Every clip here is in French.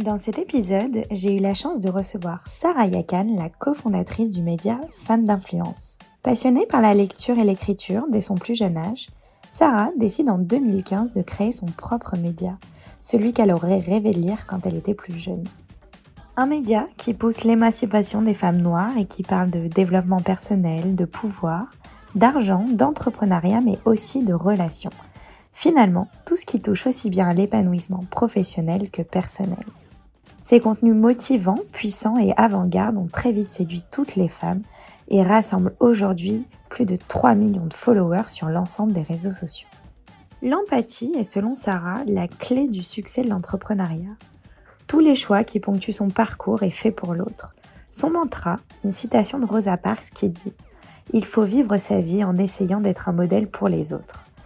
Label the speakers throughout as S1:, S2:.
S1: Dans cet épisode, j'ai eu la chance de recevoir Sarah Yakan, la cofondatrice du média Femmes d'influence. Passionnée par la lecture et l'écriture dès son plus jeune âge, Sarah décide en 2015 de créer son propre média, celui qu'elle aurait rêvé lire quand elle était plus jeune. Un média qui pousse l'émancipation des femmes noires et qui parle de développement personnel, de pouvoir, d'argent, d'entrepreneuriat, mais aussi de relations. Finalement, tout ce qui touche aussi bien à l'épanouissement professionnel que personnel. Ces contenus motivants, puissants et avant-garde ont très vite séduit toutes les femmes et rassemblent aujourd'hui plus de 3 millions de followers sur l'ensemble des réseaux sociaux. L'empathie est selon Sarah la clé du succès de l'entrepreneuriat. Tous les choix qui ponctuent son parcours est fait pour l'autre. Son mantra, une citation de Rosa Parks qui dit ⁇ Il faut vivre sa vie en essayant d'être un modèle pour les autres ⁇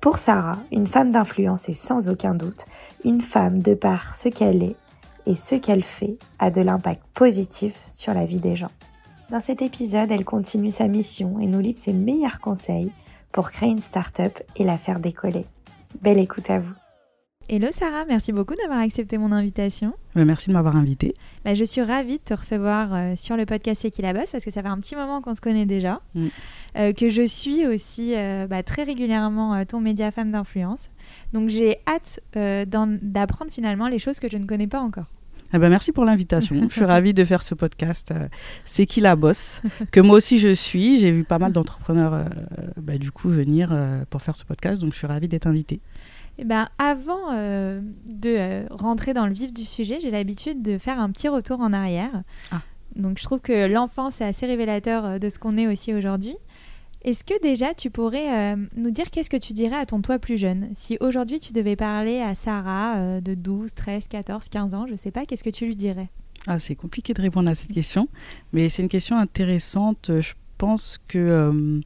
S1: Pour Sarah, une femme d'influence est sans aucun doute une femme de par ce qu'elle est et ce qu'elle fait a de l'impact positif sur la vie des gens. Dans cet épisode, elle continue sa mission et nous livre ses meilleurs conseils pour créer une start-up et la faire décoller. Belle écoute à vous. Hello Sarah, merci beaucoup d'avoir accepté mon invitation.
S2: Merci de m'avoir invité.
S1: Bah, je suis ravie de te recevoir euh, sur le podcast C'est qui la bosse parce que ça fait un petit moment qu'on se connaît déjà, mm. euh, que je suis aussi euh, bah, très régulièrement ton média femme d'influence. Donc j'ai hâte d'apprendre finalement les choses que je ne connais pas encore.
S2: Eh ben, merci pour l'invitation. je suis ravie de faire ce podcast. Euh, c'est qui la bosse Que moi aussi je suis. J'ai vu pas mal d'entrepreneurs euh, bah, du coup venir euh, pour faire ce podcast, donc je suis ravie d'être invitée.
S1: Eh ben, avant de rentrer dans le vif du sujet, j'ai l'habitude de faire un petit retour en arrière. Ah. Donc je trouve que l'enfance est assez révélateur de ce qu'on est aussi aujourd'hui. Est-ce que déjà tu pourrais euh, nous dire qu'est-ce que tu dirais à ton toi plus jeune? Si aujourd'hui tu devais parler à Sarah euh, de 12, 13, 14, 15 ans, je ne sais pas, qu'est-ce que tu lui dirais?
S2: Ah, C'est compliqué de répondre à cette question, mais c'est une question intéressante. Je pense que euh,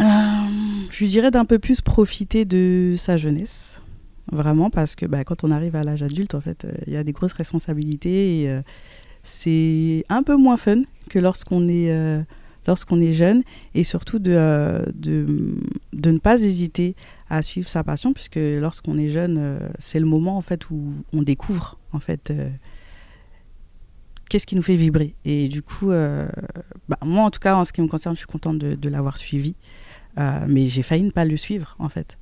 S2: je lui dirais d'un peu plus profiter de sa jeunesse. Vraiment, parce que bah, quand on arrive à l'âge adulte, en fait, il y a des grosses responsabilités et c'est un peu moins fun que lorsqu'on est lorsqu'on est jeune et surtout de, euh, de, de, ne pas hésiter à suivre sa passion puisque lorsqu'on est jeune, euh, c'est le moment en fait où on découvre en fait euh, qu'est-ce qui nous fait vibrer. Et du coup, bah, moi en tout cas en ce qui me concerne, je suis contente de, de l'avoir suivi, mais j'ai failli ne pas le suivre en fait.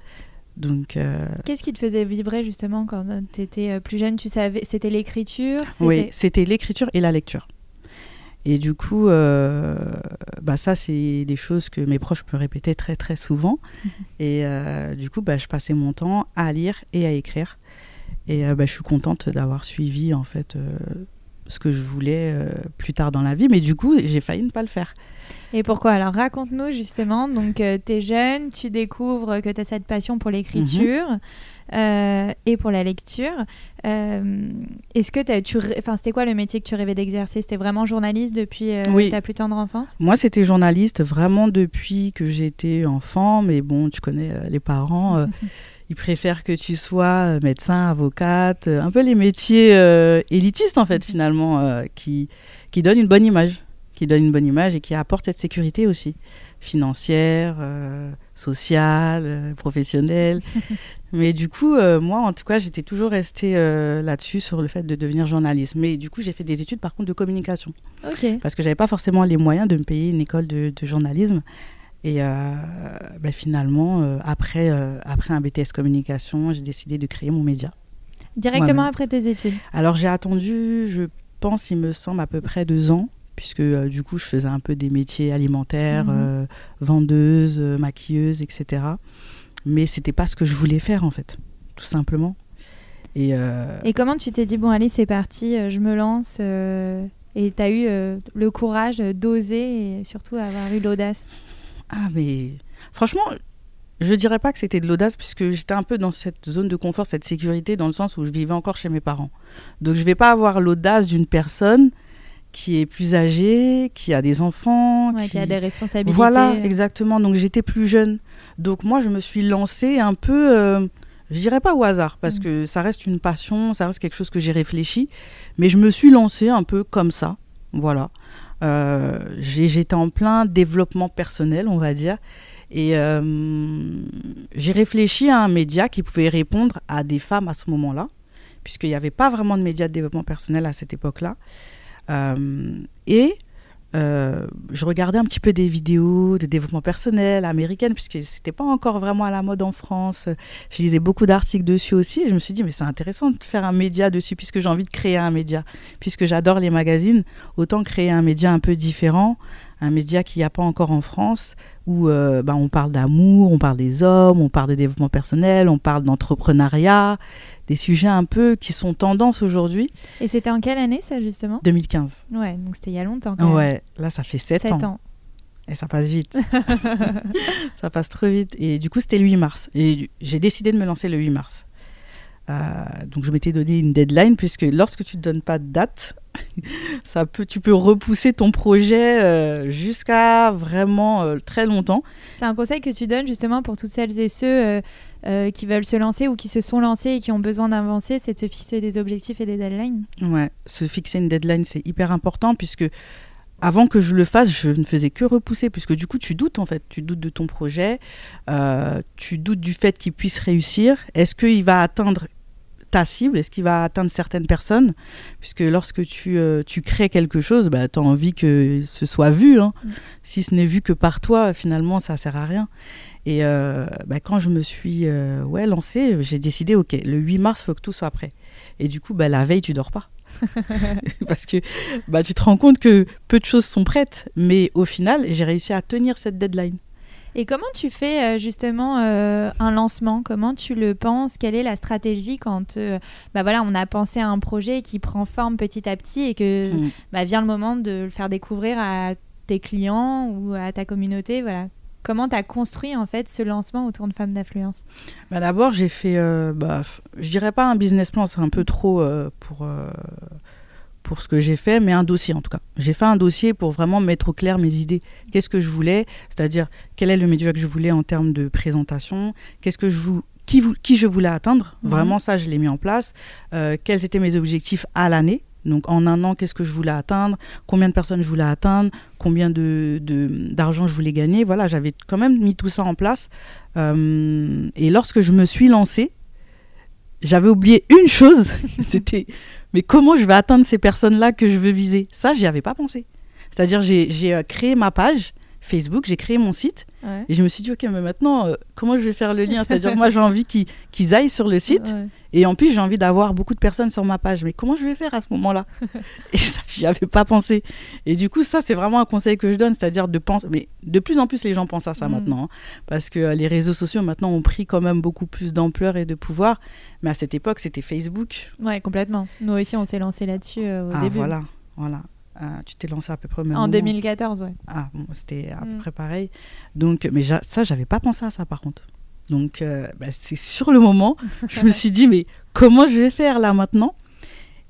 S2: Donc,
S1: Qu'est-ce qui te faisait vibrer justement quand tu étais plus jeune? Tu savais, c'était l'écriture?
S2: Oui, c'était l'écriture et la lecture. Et du coup, euh, bah ça, c'est des choses que mes proches me répétaient très, très souvent. Mhm. Et euh, du coup, bah, je passais mon temps à lire et à écrire. Et euh, bah, je suis contente d'avoir suivi, en fait, ce que je voulais plus tard dans la vie. Mais du coup, j'ai failli ne pas le faire.
S1: Et pourquoi? Alors, raconte-nous justement. Donc, tu es jeune, tu découvres que tu as cette passion pour l'écriture. Mhm. Euh, et pour la lecture. Euh, est-ce que tu, enfin, c'était quoi le métier que tu rêvais d'exercer? C'était vraiment journaliste depuis euh, ta plus tendre enfance
S2: Moi, c'était journaliste vraiment depuis que j'étais enfant. Mais bon, tu connais les parents. ils préfèrent que tu sois médecin, avocate, un peu les métiers élitistes en fait finalement, qui, qui donnent une bonne image, qui donnent une bonne image et qui apportent cette sécurité aussi financière, sociale, professionnelle. Mais du coup, euh, moi, en tout cas, j'étais toujours restée euh, là-dessus sur le fait de devenir journaliste. Mais du coup, j'ai fait des études, par contre, de communication. Parce que j'avais pas forcément les moyens de me payer une école de, journalisme. Et euh, ben, finalement, après, après un BTS communication, j'ai décidé de créer mon média.
S1: Directement après tes études
S2: Alors, j'ai attendu, je pense, il me semble, à peu près deux ans puisque du coup je faisais un peu des métiers alimentaires, mhm. vendeuse, maquilleuse, etc mais c'était pas ce que je voulais faire en fait, tout simplement.
S1: Et, euh, et comment tu t'es dit, bon allez c'est parti, euh, je me lance euh, et tu as eu le courage d'oser et surtout avoir eu l'audace?
S2: Ah mais franchement, je dirais pas que c'était de l'audace puisque j'étais un peu dans cette zone de confort, cette sécurité, dans le sens où je vivais encore chez mes parents. Donc je vais pas avoir l'audace d'une personne qui est plus âgée, qui a des enfants,
S1: qui... a des responsabilités.
S2: Voilà, exactement. Donc j'étais plus jeune. Donc moi je me suis lancée un peu, euh, je dirais pas au hasard parce mm. que ça reste une passion, ça reste quelque chose que j'ai réfléchi, mais je me suis lancée un peu comme ça. Voilà. Euh, j'étais en plein développement personnel, on va dire. Et euh, j'ai réfléchi à un média qui pouvait répondre à des femmes à ce moment-là, puisqu'il n'y avait pas vraiment de médias de développement personnel à cette époque-là. Euh, et euh, je regardais un petit peu des vidéos de développement personnel américaines, puisque c'était pas encore vraiment à la mode en France. Je lisais beaucoup d'articles dessus aussi, et je me suis dit, mais c'est intéressant de faire un média dessus, puisque j'ai envie de créer un média. Puisque j'adore les magazines, autant créer un média un peu différent, un média qu'il n'y a pas encore en France, où euh, bah, on parle d'amour, on parle des hommes, on parle de développement personnel, on parle d'entrepreneuriat, des sujets un peu qui sont tendance aujourd'hui.
S1: Et c'était en quelle année ça justement?
S2: 2015.
S1: Ouais, donc c'était il y a longtemps quand
S2: Ouais, là ça fait 7, ans. Et ça passe vite. ça passe trop vite. Et du coup, c'était le 8 mars. Et j'ai décidé de me lancer le 8 mars. Euh, donc je m'étais donné une deadline puisque lorsque tu ne donnes pas de date, ça peut, tu peux repousser ton projet euh, jusqu'à vraiment euh, très longtemps.
S1: C'est un conseil que tu donnes justement pour toutes celles et ceux qui veulent se lancer ou qui se sont lancés et qui ont besoin d'avancer, c'est de se fixer des objectifs et des deadlines.
S2: Ouais, se fixer une deadline, c'est hyper important puisque avant que je le fasse, je ne faisais que repousser, puisque du coup, tu doutes en fait, tu doutes de ton projet, tu doutes du fait qu'il puisse réussir. Est-ce qu'il va atteindre ta cible Est-ce qu'il va atteindre certaines personnes Puisque lorsque tu, euh, tu crées quelque chose, bah, tu as envie que ce soit vu. Hein. Mm. Si ce n'est vu que par toi, finalement, ça sert à rien. Et euh, bah, quand je me suis euh, ouais, lancée, j'ai décidé, OK, le 8 mars, il faut que tout soit prêt. Et du coup, bah, la veille, tu dors pas. Parce que bah, tu te rends compte que peu de choses sont prêtes. Mais au final, j'ai réussi à tenir cette deadline.
S1: Et comment tu fais euh, justement euh, un lancement? Comment tu le penses? Quelle est la stratégie quand euh, bah voilà, on a pensé à un projet qui prend forme petit à petit et que mm. bah, vient le moment de le faire découvrir à tes clients ou à ta communauté voilà. Comment tu as construit en fait ce lancement autour de Femmes d'influence?
S2: Bah D'abord, j'ai fait, bah, je dirais pas un business plan, c'est un peu trop pour pour ce que j'ai fait, mais un dossier en tout cas. J'ai fait un dossier pour vraiment mettre au clair mes idées. Qu'est-ce que je voulais, c'est-à-dire quel est le média que je voulais en termes de présentation, qu'est-ce que je qui, qui je voulais atteindre? Mhm. Vraiment ça, je l'ai mis en place. Euh, quels étaient mes objectifs à l'année? Donc en un an, qu'est-ce que je voulais atteindre, combien de personnes je voulais atteindre, combien de, d'argent je voulais gagner? Voilà, j'avais quand même mis tout ça en place. Euh, et lorsque je me suis lancée, j'avais oublié une chose, c'était mais comment je vais atteindre ces personnes-là que je veux viser? Ça, j'y avais pas pensé. C'est-à-dire, j'ai euh, créé ma page Facebook, j'ai créé mon site, et je me suis dit, ok, mais maintenant, euh, comment je vais faire le lien? C'est-à-dire, moi, j'ai envie qu'ils aillent sur le site, et en plus, j'ai envie d'avoir beaucoup de personnes sur ma page. Mais comment je vais faire à ce moment-là? Et ça, j'y avais pas pensé. Et du coup, ça, c'est vraiment un conseil que je donne, c'est-à-dire de penser. Mais de plus en plus, les gens pensent à ça mm. maintenant, hein. parce que euh, les réseaux sociaux maintenant ont pris quand même beaucoup plus d'ampleur et de pouvoir. Mais à cette époque, c'était Facebook.
S1: Ouais, complètement. Nous aussi, on s'est lancé là-dessus euh, au ah, début.
S2: Voilà, voilà. Ah, tu t'es lancé à peu près au même
S1: En 2014, ouais.
S2: Ah, bon, c'était à peu mm. près pareil. Donc, mais ça, j'avais pas pensé à ça par contre. Donc, euh, bah, c'est sur le moment, je me suis dit, mais comment je vais faire là maintenant?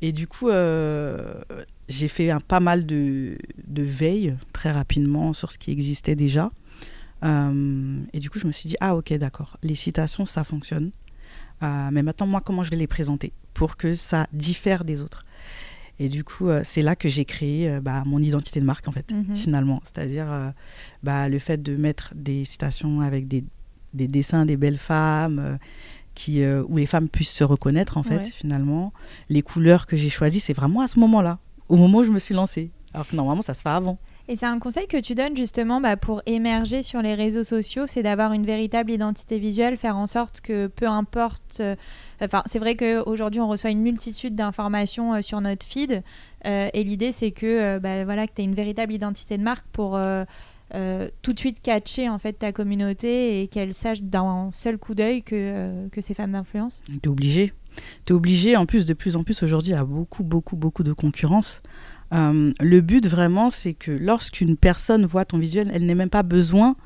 S2: Et du coup, euh, j'ai fait un, pas mal de, de veille très rapidement sur ce qui existait déjà. Euh, et du coup, je me suis dit, ah ok, d'accord, les citations, ça fonctionne. mais maintenant, moi, comment je vais les présenter pour que ça diffère des autres? Et du coup, c'est là que j'ai créé bah, mon identité de marque, en fait, mhm. finalement. C'est-à-dire bah, le fait de mettre des citations avec des des dessins des belles femmes, euh, qui, euh, où les femmes puissent se reconnaître, en fait, finalement. Les couleurs que j'ai choisies, c'est vraiment à ce moment-là, au moment où je me suis lancée. Alors que normalement, ça se fait avant.
S1: Et c'est un conseil que tu donnes justement bah, pour émerger sur les réseaux sociaux, c'est d'avoir une véritable identité visuelle, faire en sorte que peu importe. Euh, enfin, c'est vrai qu'aujourd'hui on reçoit une multitude d'informations sur notre feed, et l'idée c'est que bah, voilà que tu aies une véritable identité de marque pour euh, tout de suite catcher en fait ta communauté et qu'elle sache d'un seul coup d'œil que, euh, que c'est femmes d'influence
S2: T'es obligé. T'es obligé, en plus, de plus en plus aujourd'hui, a beaucoup, beaucoup, beaucoup de concurrence. Euh, le but vraiment, c'est que lorsqu'une personne voit ton visuel, elle n'a même pas besoin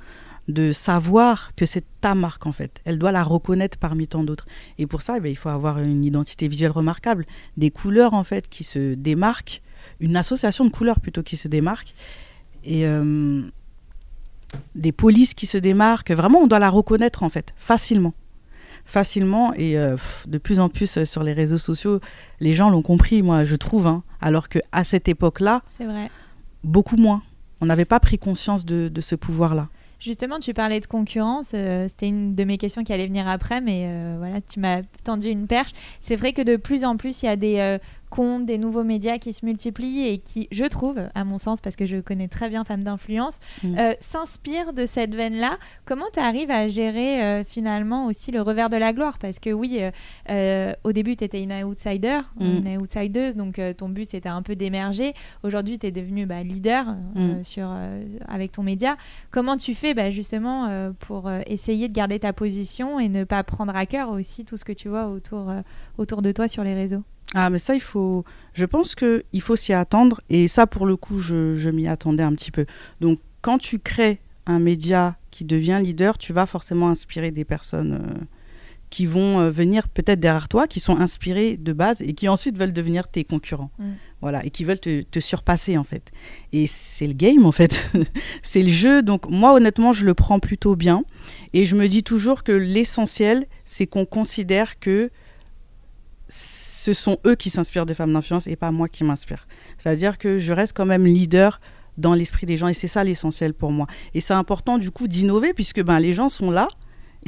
S2: de savoir que c'est ta marque en fait. Elle doit la reconnaître parmi tant d'autres. Et pour ça, eh bien, il faut avoir une identité visuelle remarquable, des couleurs en fait qui se démarquent, une association de couleurs plutôt qui se démarque, et euh, des polices qui se démarquent. Vraiment, on doit la reconnaître en fait, facilement. Facilement et euh, pff, de plus en plus euh, sur les réseaux sociaux, les gens l'ont compris, moi je trouve, hein. alors que à cette époque-là, beaucoup moins. On n'avait pas pris conscience de, de ce pouvoir-là.
S1: Justement, tu parlais de concurrence. euh, C'était une de mes questions qui allait venir après, mais euh, voilà, tu m'as tendu une perche. C'est vrai que de plus en plus, il y a des euh, comptes, des nouveaux médias qui se multiplient et qui, je trouve, à mon sens, parce que je connais très bien Femmes d'influence,
S2: Mm.
S1: euh, s'inspirent de cette veine-là. Comment tu arrives à gérer euh, finalement aussi le revers de la gloire? Parce que oui, euh, au début, tu étais une outsider,
S2: Mm.
S1: une outsideuse, donc ton but c'était un peu d'émerger. Aujourd'hui, tu es devenue bah, leader
S2: Mm.
S1: sur, avec ton média. Comment tu fais bah, justement pour essayer de garder ta position et ne pas prendre à cœur aussi tout ce que tu vois autour, autour de toi sur les réseaux?
S2: Ah, mais ça, il faut. Je pense que il faut s'y attendre. Et ça, pour le coup, je, je m'y attendais un petit peu. Donc, quand tu crées un média qui devient leader, tu vas forcément inspirer des personnes euh, qui vont euh, venir peut-être derrière toi, qui sont inspirées de base et qui ensuite veulent devenir tes concurrents.
S1: Mm.
S2: Voilà, et qui veulent te, te surpasser en fait. Et c'est le game en fait. c'est le jeu. Donc, moi, honnêtement, je le prends plutôt bien. Et je me dis toujours que l'essentiel, c'est qu'on considère que ce sont eux qui s'inspirent des femmes d'influence et pas moi qui m'inspire. C'est-à-dire que je reste quand même leader dans l'esprit des gens et c'est ça l'essentiel pour moi. Et c'est important du coup d'innover puisque ben, les gens sont là.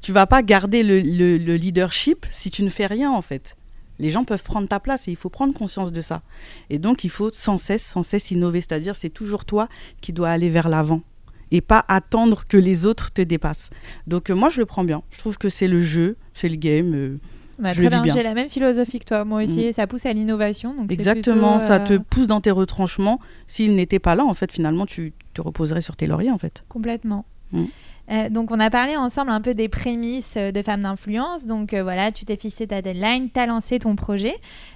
S2: tu vas pas garder le, le- le leadership si tu ne fais rien en fait. Les gens peuvent prendre ta place et il faut prendre conscience de ça. Et donc il faut sans cesse, sans cesse innover. C'est-à-dire c'est toujours toi qui dois aller vers l'avant et pas attendre que les autres te dépassent. Donc euh, moi je le prends bien. Je trouve que c'est le jeu, c'est le game. euh,
S1: Bah,
S2: Je
S1: très bien,
S2: bien.
S1: j'ai la même philosophie que toi, moi aussi, ça pousse à l'innovation. donc
S2: Exactement,
S1: plutôt,
S2: ça
S1: euh,
S2: te pousse dans tes retranchements. S'il n'était pas là, en fait, finalement, tu te reposerais sur tes lauriers, en fait.
S1: Complètement.
S2: Mm.
S1: Euh, donc, on a parlé ensemble un peu des prémices euh, de Femmes d'influence. Donc, euh, voilà, tu t'es fixé ta deadline, tu as lancé ton projet.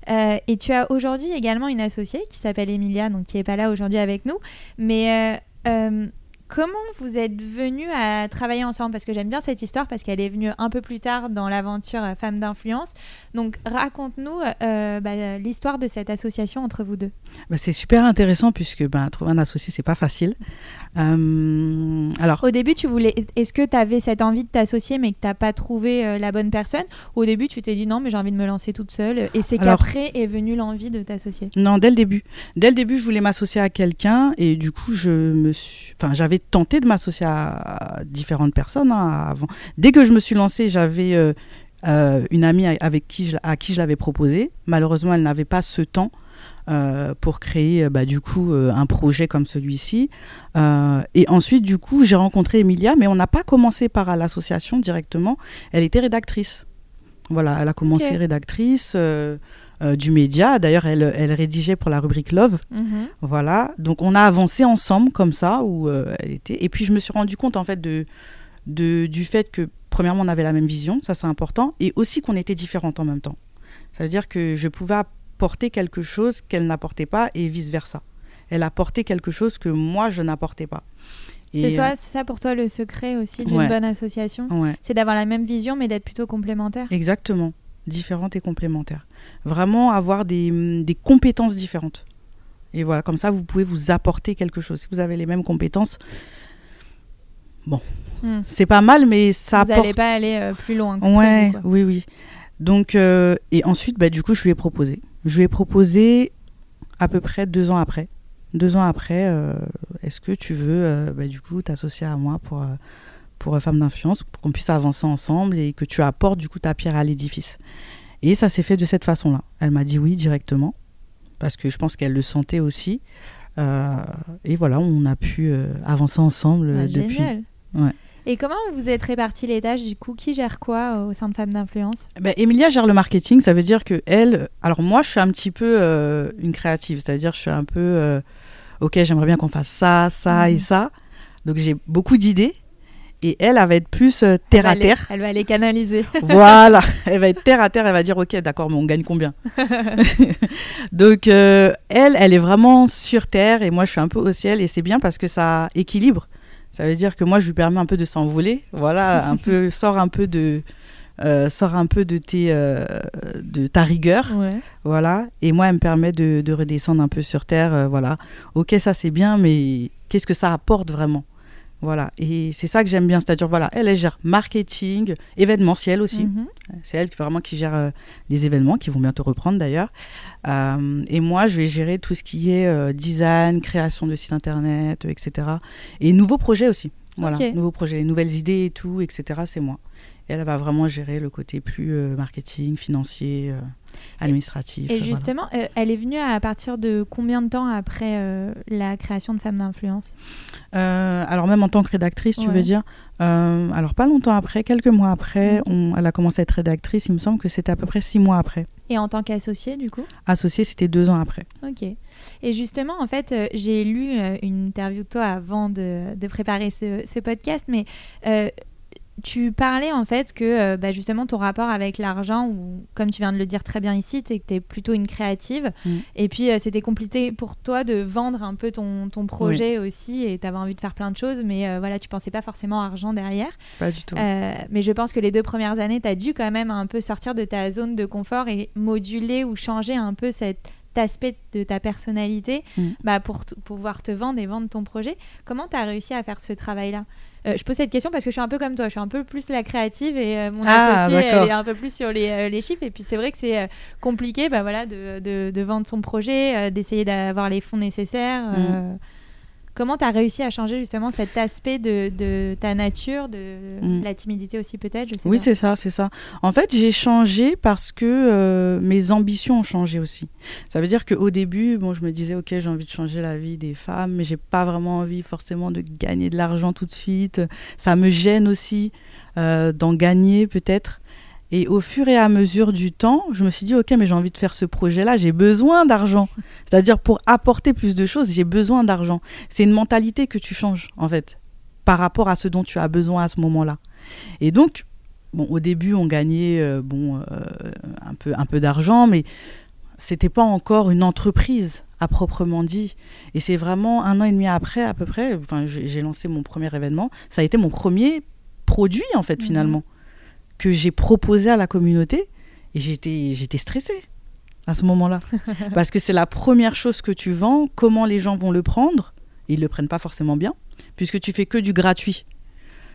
S1: Euh, et tu as aujourd'hui également une associée qui s'appelle Emilia, donc qui n'est pas là aujourd'hui avec nous. Mais comment vous êtes venus à travailler ensemble? Parce que j'aime bien cette histoire parce qu'elle est venue un peu plus tard dans l'aventure euh, Femmes d'influence. Donc, raconte-nous euh, bah, l'histoire de cette association entre vous deux.
S2: Bah, c'est super intéressant puisque ben, trouver un associé, c'est pas facile. Euh, alors,
S1: Au début, tu voulais. Est-ce que tu avais cette envie de t'associer, mais que tu n'as pas trouvé euh, la bonne personne? Au début, tu t'es dit non, mais j'ai envie de me lancer toute seule. Et c'est qu'après est venue l'envie de t'associer.
S2: non, dès le début. Dès le début, je voulais m'associer à quelqu'un et du coup, je me suis... enfin, j'avais tenté de m'associer à différentes personnes hein, avant. Dès que je me suis lancée, j'avais euh, une amie avec qui je, à qui je l'avais proposé. Malheureusement, elle n'avait pas ce temps. Euh, pour créer euh, bah, du coup euh, un projet comme celui-ci. Euh, et ensuite, du coup, j'ai rencontré Emilia, mais on n'a pas commencé par l'association directement. Elle était rédactrice. Voilà, elle a commencé rédactrice du média. D'ailleurs, elle, elle rédigeait pour la rubrique Love.
S1: Mhm.
S2: Voilà, donc on a avancé ensemble comme ça où elle était. Et puis je me suis rendu compte en fait de, de du fait que premièrement on avait la même vision, ça c'est important, et aussi qu'on était différentes en même temps. Ça veut dire que je pouvais apporter quelque chose qu'elle n'apportait pas et vice versa. Elle apportait quelque chose que moi je n'apportais pas.
S1: C'est soit c'est ça pour toi le secret aussi d'une
S2: Ouais.
S1: bonne association?
S2: Euh, ouais,
S1: C'est d'avoir la même vision, mais d'être plutôt complémentaire?
S2: exactement, différentes et complémentaires. Vraiment avoir des, des compétences différentes. Et voilà, comme ça vous pouvez vous apporter quelque chose. Si vous avez les mêmes compétences,
S1: Hmm.
S2: c'est pas mal, mais ça
S1: Vous
S2: apporte.
S1: n'allez pas aller euh, plus loin.
S2: Ouais, oui, oui. Donc, euh, et ensuite, bah, du coup, je lui ai proposé. Je lui ai proposé à peu près deux ans après. Deux ans après, euh, est-ce que tu veux, euh, bah, du coup, t'associer à moi pour, euh, pour Femmes d'influence, pour qu'on puisse avancer ensemble et que tu apportes, du coup, ta pierre à l'édifice? Et ça s'est fait de cette façon-là. Elle m'a dit oui directement, parce que je pense qu'elle le sentait aussi. Et voilà, on a pu avancer ensemble
S1: Ah,
S2: depuis.
S1: Génial.
S2: Ouais.
S1: Et comment vous êtes répartis les tâches du coup? Qui gère quoi euh, au sein de Femmes d'influence?
S2: Ben, Emilia gère le marketing, ça veut dire que elle. Alors moi, je suis un petit peu euh, une créative, c'est-à-dire je suis un peu. euh, ok, j'aimerais bien qu'on fasse ça, ça et
S1: Mhm.
S2: ça. Donc j'ai beaucoup d'idées. Et elle, elle va être plus euh, terre à terre.
S1: Elle va les canaliser.
S2: voilà, elle va être terre à terre. Elle va dire ok, d'accord, mais on gagne combien? Donc euh, elle, elle est vraiment sur terre et moi je suis un peu au ciel et c'est bien parce que ça équilibre. Ça veut dire que moi, je lui permets un peu de s'envoler. Voilà, un peu, sort un peu de. Euh, sort un peu de, tes, euh, de ta rigueur, voilà, et moi, elle me permet de, de redescendre un peu sur terre, euh, voilà. Ok, ça c'est bien, mais qu'est-ce que ça apporte vraiment? Voilà, et c'est ça que j'aime bien, c'est-à-dire, voilà, elle, elle gère marketing, événementiel aussi. Mhm. C'est elle qui, vraiment qui gère euh, les événements, qui vont bientôt reprendre d'ailleurs. Euh, et moi, je vais gérer tout ce qui est euh, design, création de site internet, etc. Et nouveaux projets aussi. Voilà, nouveaux projets, nouvelles idées et tout, etc. C'est moi. Et elle va vraiment gérer le côté plus marketing, financier administratif.
S1: Et justement, euh, elle est venue à partir de combien de temps après euh, la création de Femmes d'influence?
S2: Euh, Alors même en tant que rédactrice, tu veux dire Alors pas longtemps après, quelques mois après, on, elle a commencé à être rédactrice. Il me semble que c'était à peu près six mois après.
S1: Et en tant qu'associée, du coup?
S2: Associée, c'était deux ans après.
S1: Ok. Et justement, en fait, j'ai lu une interview de toi avant de, de préparer ce, ce, podcast, mais tu parlais en fait que euh, bah, justement ton rapport avec l'argent, ou comme tu viens de le dire très bien ici, tu es plutôt une créative. Mm. Et puis euh, c'était compliqué pour toi de vendre un peu ton, ton projet aussi et tu avais envie de faire plein de choses, mais euh, voilà, tu pensais pas forcément argent derrière.
S2: Pas du tout.
S1: mais je pense que les deux premières années, tu as dû quand même un peu sortir de ta zone de confort et moduler ou changer un peu cet aspect de ta personnalité mm. bah, pour pouvoir te vendre et vendre ton projet. Comment tu as réussi à faire ce travail-là? Euh, je pose cette question parce que je suis un peu comme toi, je suis un peu plus la créative et euh, mon ah, associé elle est un peu plus sur les, euh, les chiffres. Et puis c'est vrai que c'est compliqué bah, voilà, de, de, de, vendre son projet, d'essayer d'avoir les fonds nécessaires. Mm. Comment tu as réussi à changer justement cet aspect de, de ta nature, de mm. la timidité aussi peut-être
S2: Oui, c'est ça, c'est ça. En fait, j'ai changé parce que euh, mes ambitions ont changé aussi. Ça veut dire qu'au début, bon, je me disais, ok, j'ai envie de changer la vie des femmes, mais j'ai pas vraiment envie forcément de gagner de l'argent tout de suite. Ça me gêne aussi euh, d'en gagner peut-être. Et au fur et à mesure du temps, je me suis dit, OK, mais j'ai envie de faire ce projet-là, j'ai besoin d'argent. C'est-à-dire, pour apporter plus de choses, j'ai besoin d'argent. C'est une mentalité que tu changes, en fait, par rapport à ce dont tu as besoin à ce moment-là. Et donc, bon, au début, on gagnait euh, bon, euh, un peu, un peu d'argent, mais c'était pas encore une entreprise à proprement dit. Et c'est vraiment un an et demi après, à peu près, enfin, j'ai lancé mon premier événement. Ça a été mon premier produit, en fait, mhm. finalement que j'ai proposé à la communauté et j'étais, j'étais stressée à ce moment-là. Parce que c'est la première chose que tu vends, comment les gens vont le prendre. ils ne le prennent pas forcément bien, puisque tu fais que du gratuit.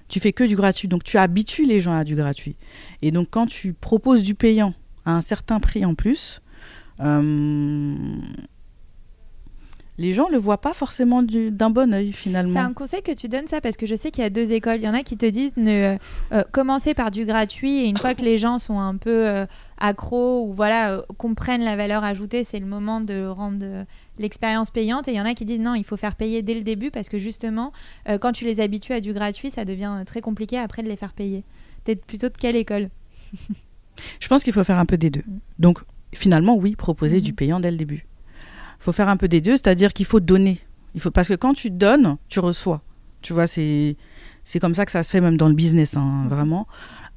S2: Tu fais que du gratuit. Donc tu habitues les gens à du gratuit. Et donc quand tu proposes du payant à un certain prix en plus, euh, les gens ne le voient pas forcément d'un bon oeil finalement.
S1: C'est un conseil que tu donnes ça parce que je sais qu'il y a deux écoles. Il y en a qui te disent ne euh, commencer par du gratuit et une fois que les gens sont un peu euh, accros ou voilà euh, comprennent la valeur ajoutée, c'est le moment de rendre l'expérience payante. Et il y en a qui disent non, il faut faire payer dès le début parce que justement, quand tu les habitues à du gratuit, ça devient très compliqué après de les faire payer. T'es plutôt de quelle école?
S2: Je pense qu'il faut faire un peu des deux. Mm. Donc finalement, oui, proposer mm-hmm. du payant dès le début. Il faut faire un peu des deux, c'est-à-dire qu'il faut donner. Il faut, parce que quand tu donnes, tu reçois. Tu vois, c'est, c'est comme ça que ça se fait même dans le business, hein, vraiment.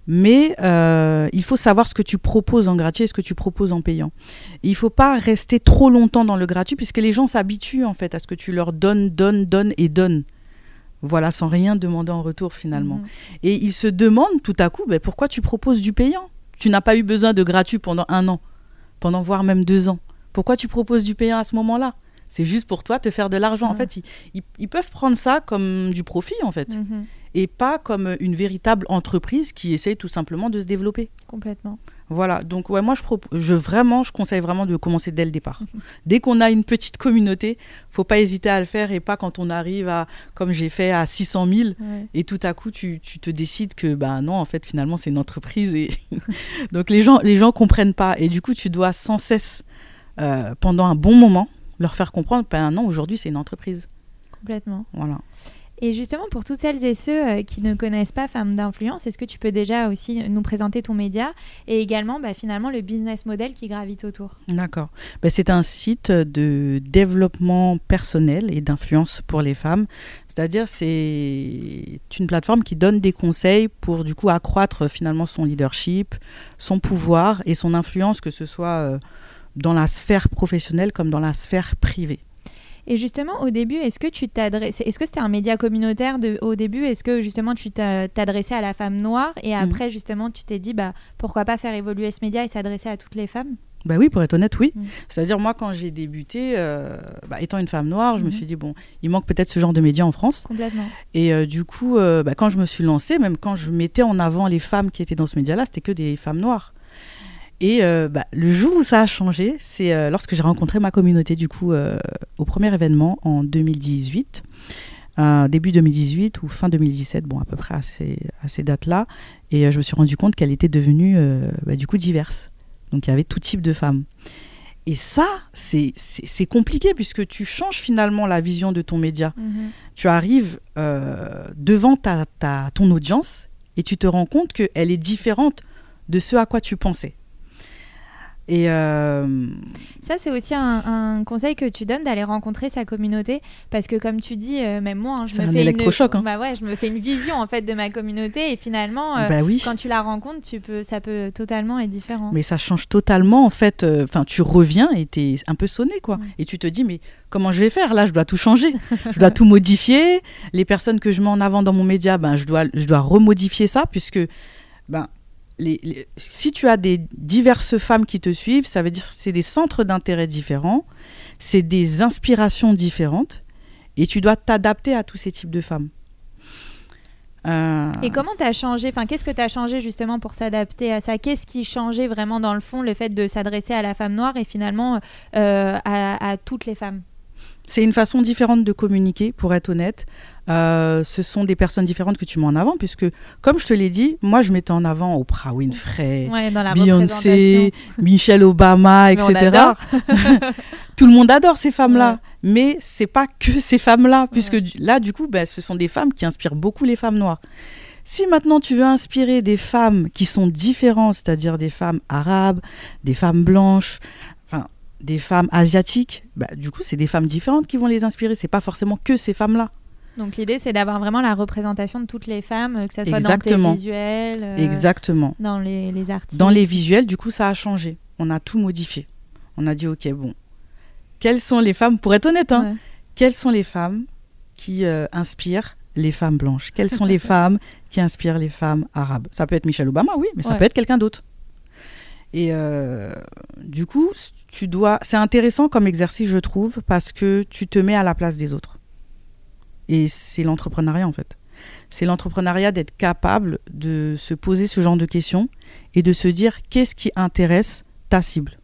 S2: Mais euh, il faut savoir ce que tu proposes en gratuit et ce que tu proposes en payant. il ne faut pas rester trop longtemps dans le gratuit puisque les gens s'habituent en fait à ce que tu leur donnes, donnes, donnes et donnes. Voilà, sans rien demander en retour finalement. Mhm. Et ils se demandent tout à coup, ben, pourquoi tu proposes du payant? Tu n'as pas eu besoin de gratuit pendant un an, pendant voire même deux ans. Pourquoi tu proposes du payant à ce moment-là? C'est juste pour toi te faire de l'argent. En fait, ils, peuvent prendre ça comme du profit, en fait. Mhm. Et pas comme une véritable entreprise qui essaye tout simplement de se développer.
S1: Complètement.
S2: Voilà, donc ouais, moi je, je vraiment, je conseille vraiment de commencer dès le départ. dès qu'on a une petite communauté, faut pas hésiter à le faire et pas quand on arrive à, comme j'ai fait, à 600 000 et tout à coup tu, tu, te décides que ben non, en fait finalement c'est une entreprise et donc les gens les gens comprennent pas et du coup tu dois sans cesse euh, pendant un bon moment, leur faire comprendre, ben non, aujourd'hui c'est une entreprise.
S1: Complètement.
S2: Voilà.
S1: Et justement, pour toutes celles et ceux euh, qui ne connaissent pas Femmes d'influence, est-ce que tu peux déjà aussi nous présenter ton média et également bah, finalement le business model qui gravite autour?
S2: D'accord. Ben, c'est un site de développement personnel et d'influence pour les femmes. C'est-à-dire c'est une plateforme qui donne des conseils pour du coup accroître finalement son leadership, son pouvoir et son influence, que ce soit... Euh, dans la sphère professionnelle comme dans la sphère privée.
S1: Et justement, au début, est-ce que tu t'adressais, est-ce que c'était un média communautaire de, au début? Est-ce que justement tu t'adressais à la femme noire et
S2: Mhm.
S1: après, justement, tu t'es dit, bah, pourquoi pas faire évoluer ce média et s'adresser à toutes les femmes?
S2: Bah oui, pour être honnête, oui.
S1: Mm.
S2: C'est-à-dire, moi, quand j'ai débuté, euh, bah, étant une femme noire, je me
S1: Mhm.
S2: suis dit, bon, il manque peut-être ce genre de médias en France.
S1: Complètement.
S2: Et euh, du coup, euh, bah, quand je me suis lancée, même quand je mettais en avant les femmes qui étaient dans ce média-là, c'était que des femmes noires. Et euh, bah, le jour où ça a changé, c'est euh, lorsque j'ai rencontré ma communauté, du coup, euh, au premier événement en 2018, euh, début 2018 ou fin 2017, bon, à peu près à ces, à ces dates-là. Et je me suis rendu compte qu'elle était devenue, bah, du coup, diverse. Donc, il y avait tout type de femmes. Et ça, c'est compliqué puisque tu changes finalement la vision de ton média
S1: Mhm.
S2: tu arrives devant ta, ta- ton audience et tu te rends compte qu'elle est différente de ce à quoi tu pensais. Et euh,
S1: Ça, c'est aussi un, un conseil que tu donnes d'aller rencontrer sa communauté parce que, comme tu dis, euh, même moi, hein, je me
S2: un
S1: fais
S2: électrochoc,
S1: Une...
S2: hein.
S1: Bah ouais, je me fais une vision en fait de ma communauté et finalement, euh,
S2: bah oui,
S1: quand tu la rencontres, tu peux, ça peut totalement être différent.
S2: mais ça change totalement en fait. Enfin, tu reviens et tu es un peu sonné quoi.
S1: Ouais.
S2: Et tu te dis mais comment je vais faire? Là Je dois tout changer, je dois tout modifier. Les personnes que je mets en avant dans mon média, ben je dois je dois remodifier ça puisque ben si tu as des diverses femmes qui te suivent, ça veut dire que c'est des centres d'intérêt différents, c'est des inspirations différentes, et tu dois t'adapter à tous ces types de femmes. Euh,
S1: Et comment tu as changé Enfin, qu'est-ce que tu as changé justement pour s'adapter à ça? Qu'est-ce qui changeait vraiment dans le fond le fait de s'adresser à la femme noire et finalement euh, à toutes les femmes?
S2: C'est une façon différente de communiquer, pour être honnête. Euh, ce sont des personnes différentes que tu mets en avant, puisque, comme je te l'ai dit, moi, je mettais en avant Oprah Winfrey,
S1: Ouais,
S2: Beyoncé. Michelle Obama, etc. Tout le monde adore ces femmes-là, mais c'est pas que ces femmes-là, puisque
S1: Ouais.
S2: là, du coup, ben, ce sont des femmes qui inspirent beaucoup les femmes noires. Si maintenant tu veux inspirer des femmes qui sont différentes, c'est-à-dire des femmes arabes, des femmes blanches, des femmes asiatiques, bah, du coup c'est des femmes différentes qui vont les inspirer. C'est pas forcément que ces femmes-là.
S1: Donc l'idée, c'est d'avoir vraiment la représentation de toutes les femmes, euh, que ça soit
S2: Exactement.
S1: dans tes visuels, euh,
S2: Exactement.
S1: dans les, les articles.
S2: Dans les visuels, du coup, ça a changé. On a tout modifié. On a dit ok, bon, quelles sont les femmes, pour être honnête, hein,
S1: Ouais.
S2: quelles sont les femmes qui euh, inspirent les femmes blanches? Quelles sont les femmes qui inspirent les femmes arabes? Ça peut être Michelle Obama, oui, mais ça
S1: Ouais.
S2: peut être quelqu'un d'autre. Et euh, du coup, tu dois. C'est intéressant comme exercice, je trouve, parce que tu te mets à la place des autres. Et c'est l'entrepreneuriat en fait. C'est l'entrepreneuriat d'être capable de se poser ce genre de questions et de se dire qu'est-ce qui intéresse ta cible?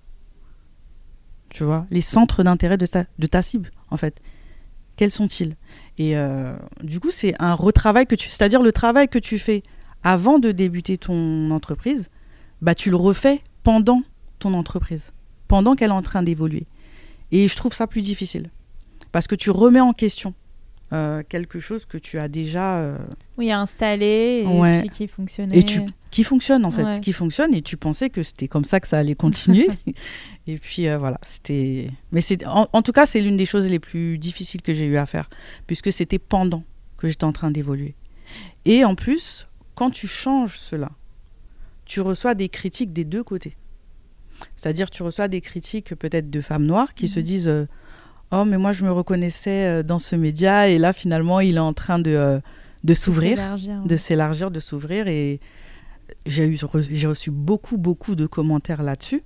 S2: Tu vois, les centres d'intérêt de ta, de ta cible en fait. Quels sont-ils? Et euh, du coup, c'est un retravail que tu, c'est-à-dire le travail que tu fais avant de débuter ton entreprise, bah tu le refais pendant ton entreprise, pendant qu'elle est en train d'évoluer. Et je trouve ça plus difficile parce que tu remets en question euh, quelque chose que tu as déjà euh,
S1: Oui, installé et
S2: Ouais.
S1: puis qui fonctionnait.
S2: et tu, qui fonctionne en fait,
S1: Ouais.
S2: qui fonctionne et tu pensais que c'était comme ça que ça allait continuer. et puis euh, voilà, c'était. Mais c'est en, en tout cas c'est l'une des choses les plus difficiles que j'ai eu à faire puisque c'était pendant que j'étais en train d'évoluer. Et en plus, quand tu changes cela, tu reçois des critiques des deux côtés. C'est-à-dire tu reçois des critiques peut-être de femmes noires qui se
S1: Mhm.
S2: disent euh, oh mais moi je me reconnaissais euh, dans ce média et là finalement il est en train de euh, de s'ouvrir de s'élargir, de s'ouvrir. Et j'ai eu, j'ai reçu beaucoup, beaucoup de commentaires là-dessus.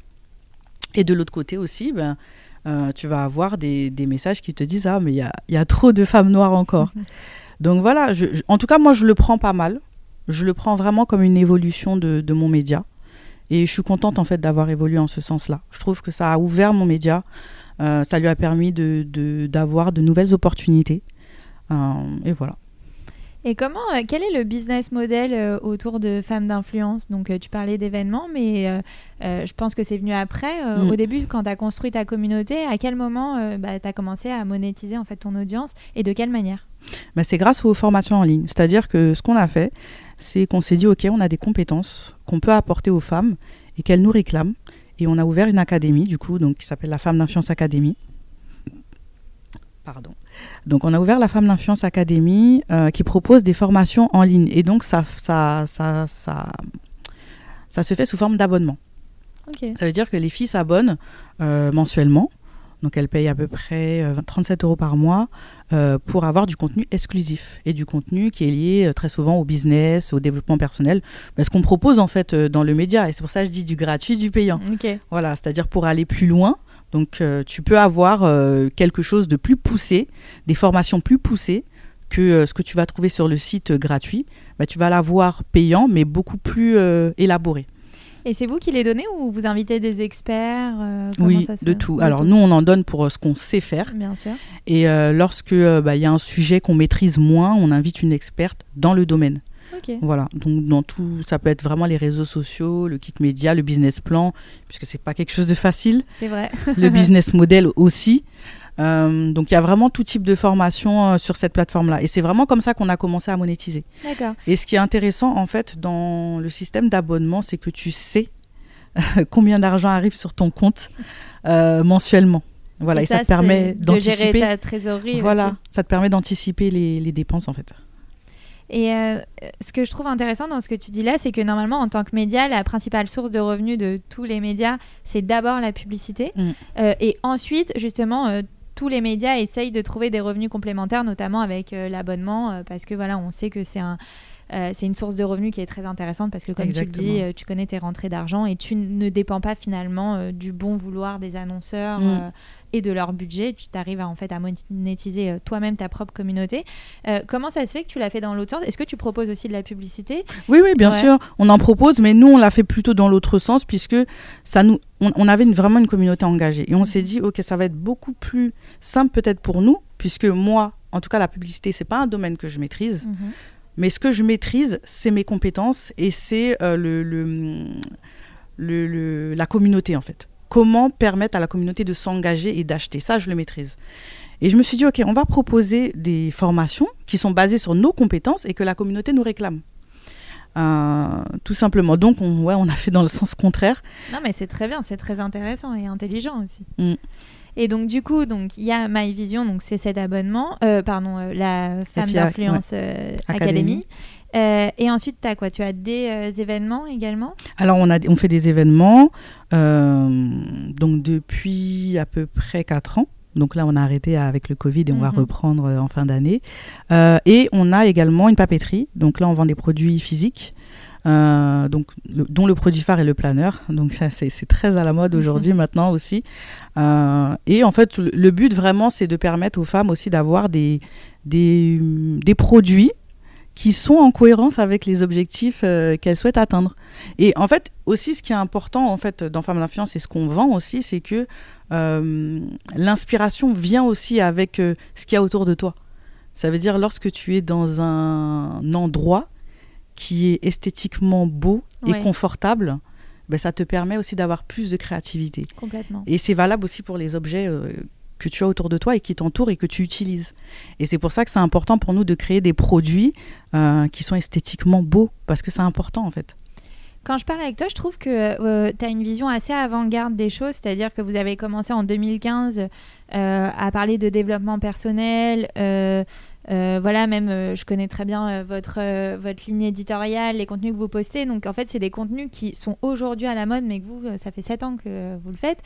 S2: Et de l'autre côté aussi, ben, euh, tu vas avoir des, des messages qui te disent Ah, mais il y a, y a trop de femmes noires encore.
S1: Mhm.
S2: Donc voilà, je- en tout cas, moi, je le prends pas mal. Je le prends vraiment comme une évolution de, de mon média. Et je suis contente, en fait, d'avoir évolué en ce sens-là. Je trouve que ça a ouvert mon média. Euh, ça lui a permis de, de- d'avoir de nouvelles opportunités. Euh, et voilà.
S1: Et comment, euh, quel est le business model euh, autour de femmes d'influence? Donc, euh, tu parlais d'événements, mais euh, euh, je pense que c'est venu après. Euh,
S2: Mm.
S1: Au début, quand tu as construit ta communauté, à quel moment tu as commencé à monétiser en fait ton audience? Et de quelle manière?
S2: Ben, c'est grâce aux formations en ligne. C'est-à-dire que ce qu'on a fait, c'est qu'on s'est dit, OK, on a des compétences qu'on peut apporter aux femmes et qu'elles nous réclament. Et on a ouvert une académie, du coup, donc, qui s'appelle la Femme d'Influence Academy. Pardon. Donc, on a ouvert la Femme d'Influence Academy euh, qui propose des formations en ligne. Et donc, ça, ça, ça, ça, ça se fait sous forme d'abonnement. Ça veut dire que les filles s'abonnent euh, mensuellement. Donc elle paye à peu près 37 euros par mois pour avoir du contenu exclusif et du contenu qui est lié très souvent au business, au développement personnel. ce qu'on propose en fait dans le média. Et c'est pour ça que je dis du gratuit, du payant. Voilà, c'est-à-dire pour aller plus loin. Donc tu peux avoir quelque chose de plus poussé, des formations plus poussées que ce que tu vas trouver sur le site gratuit. Bah, tu vas l'avoir payant, mais beaucoup plus élaboré.
S1: Et c'est vous qui les donnez ou vous invitez des experts
S2: euh, Oui, de tout. Alors nous, on en donne pour euh, ce qu'on sait faire.
S1: Bien sûr.
S2: Et euh, lorsque bah, il y a un sujet qu'on maîtrise moins, on invite une experte dans le domaine. Voilà, donc dans tout, ça peut être vraiment les réseaux sociaux, le kit média, le business plan, puisque c'est pas quelque chose de facile.
S1: C'est vrai.
S2: le business model aussi. Euh, donc il y a vraiment tout type de formation euh, sur cette plateforme-là. Et c'est vraiment comme ça qu'on a commencé à monétiser.
S1: D'accord.
S2: Et ce qui est intéressant en fait dans le système d'abonnement, c'est que tu sais combien d'argent arrive sur ton compte euh, mensuellement. Voilà, et, ça, te permet d'anticiper.
S1: De gérer ta trésorerie.
S2: Voilà, ça te permet d'anticiper les, les, dépenses en fait.
S1: Et ce que je trouve intéressant dans ce que tu dis là, c'est que normalement, en tant que média, la principale source de revenus de tous les médias, c'est d'abord la publicité. Mm. et ensuite, justement, tous les médias essayent de trouver des revenus complémentaires, notamment avec euh, l'abonnement, euh, parce que voilà, on sait que c'est un, euh, c'est une source de revenus qui est très intéressante parce que comme tu le dis, tu connais tes rentrées d'argent et tu ne dépends pas finalement du bon vouloir des annonceurs mm. et de leur budget. Tu t'arrives à, en fait à monétiser toi-même ta propre communauté. comment ça se fait que tu l'as fait dans l'autre sens? Est-ce que tu proposes aussi de la publicité?
S2: Oui, oui, bien sûr. On en propose, mais nous, on l'a fait plutôt dans l'autre sens puisque ça nous on, avait vraiment une communauté engagée. Et on s'est dit, OK, ça va être beaucoup plus simple peut-être pour nous, puisque moi, en tout cas, la publicité, c'est pas un domaine que je maîtrise. Mhm. Mais ce que je maîtrise, c'est mes compétences et c'est euh, le, le, la communauté, en fait. Comment permettre à la communauté de s'engager et d'acheter Ça, je le maîtrise. Et je me suis dit, OK, on va proposer des formations qui sont basées sur nos compétences et que la communauté nous réclame. Euh, tout simplement. Donc, on, ouais, on a fait dans le sens contraire.
S1: Non, mais c'est très bien, c'est très intéressant et intelligent aussi. Mm. Et donc, du coup, donc il y a My Vision, donc c'est cet abonnement, euh, pardon, euh, la Femme d'Influence Academy. et ensuite, tu as quoi? Tu as des événements également?
S2: Alors, on, a, on fait des événements donc depuis à peu près 4 ans. Donc là, on a arrêté avec le Covid et on va mhm. reprendre euh, en fin d'année. Euh, et on a également une papeterie. Donc là, on vend des produits physiques. Euh, donc, dont le produit phare est le planeur. Donc ça, c'est très à la mode aujourd'hui mhm. maintenant aussi. et en fait, le, but vraiment, c'est de permettre aux femmes aussi d'avoir des, des, des, produits qui sont en cohérence avec les objectifs qu'elles souhaitent atteindre. Et en fait, aussi, ce qui est important en fait dans Femmes d'influence et ce qu'on vend aussi, c'est que euh, l'inspiration vient aussi avec euh, ce qu'il y a autour de toi. Ça veut dire lorsque tu es dans un endroit qui est esthétiquement beau et confortable, ben, ça te permet aussi d'avoir plus de créativité.
S1: Complètement.
S2: Et c'est valable aussi pour les objets euh, que tu as autour de toi et qui t'entourent et que tu utilises. Et c'est pour ça que c'est important pour nous de créer des produits qui sont esthétiquement beaux, parce que c'est important en fait.
S1: Quand je parle avec toi, je trouve que euh, tu as une vision assez avant-garde des choses, c'est-à-dire que vous avez commencé en 2015 euh, à parler de développement personnel. Euh, voilà, même je connais très bien votre, votre ligne éditoriale, les contenus que vous postez. Donc en fait, c'est des contenus qui sont aujourd'hui à la mode, mais que vous, ça fait 7 ans que vous le faites.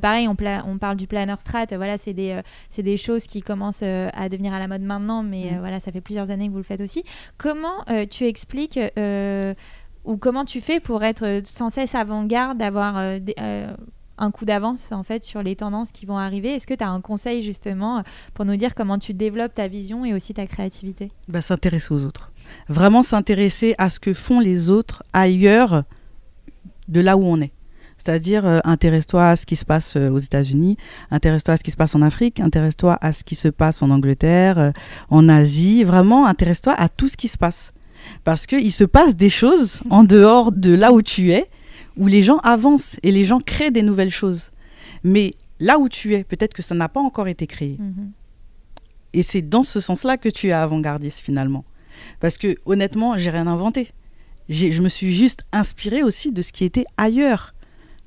S1: pareil, on, on, parle du planner strat. Voilà, c'est des, des choses qui commencent à devenir à la mode maintenant, mais mmh. voilà, ça fait plusieurs années que vous le faites aussi. Comment tu expliques ou comment tu fais pour être euh, sans cesse avant-garde, d'avoir euh, euh, un coup d'avance en fait sur les tendances qui vont arriver Est-ce que tu as un conseil justement pour nous dire comment tu développes ta vision et aussi ta créativité?
S2: Bah, S'intéresser aux autres. Vraiment s'intéresser à ce que font les autres ailleurs de là où on est. C'est-à-dire, intéresse-toi à ce qui se passe aux États-Unis, intéresse-toi à ce qui se passe en Afrique, intéresse-toi à ce qui se passe en Angleterre, en Asie. Vraiment, intéresse-toi à tout ce qui se passe. Parce qu'il se passe des choses en dehors de là où tu es, où les gens avancent et les gens créent des nouvelles choses. Mais là où tu es, peut-être que ça n'a pas encore été créé. Mhm. Et c'est dans ce sens-là que tu es avant-gardiste finalement. Parce que honnêtement, j'ai rien inventé. Je me suis juste inspiré aussi de ce qui était ailleurs.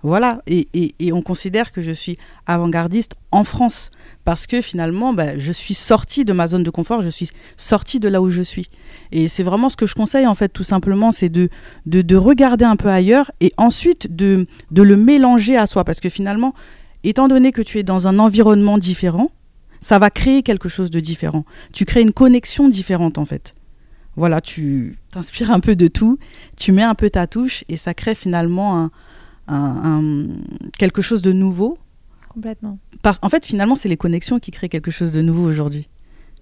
S2: Voilà, et, on considère que je suis avant-gardiste en France, parce que finalement, bah, je suis sortie de ma zone de confort, je suis sortie de là où je suis. Et c'est vraiment ce que je conseille, en fait, tout simplement, c'est de, de, regarder un peu ailleurs et ensuite de, de le mélanger à soi, parce que finalement, étant donné que tu es dans un environnement différent, ça va créer quelque chose de différent. Tu crées une connexion différente en fait. Voilà, tu t'inspires un peu de tout, tu mets un peu ta touche et ça crée finalement un, quelque chose de nouveau.
S1: Complètement.
S2: Parce en fait, finalement, c'est les connexions qui créent quelque chose de nouveau aujourd'hui.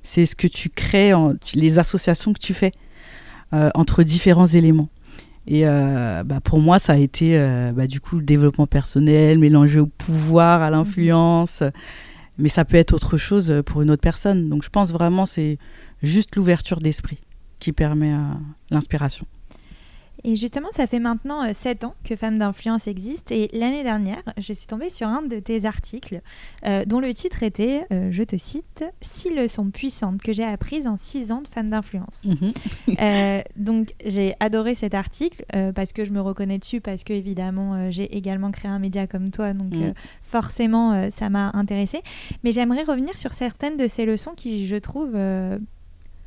S2: C'est ce que tu crées, les associations que tu fais euh, entre différents éléments. Et euh, bah, pour moi, ça a été euh, bah, du coup le développement personnel, mélangé au pouvoir, à l'influence. Mais ça peut être autre chose pour une autre personne. Donc je pense vraiment c'est juste l'ouverture d'esprit qui permet l'inspiration.
S1: Et justement, ça fait maintenant 7 euh, ans que Femmes d'influence existe. Et l'année dernière, je suis tombée sur un de tes articles euh, dont le titre était, euh, je te cite, Six leçons puissantes que j'ai apprises en 6 ans de Femmes d'influence. Mhm. donc, j'ai adoré cet article parce que je me reconnais dessus, parce que évidemment, j'ai également créé un média comme toi. Donc, mhm. forcément, ça m'a intéressée. Mais j'aimerais revenir sur certaines de ces leçons qui, je trouve,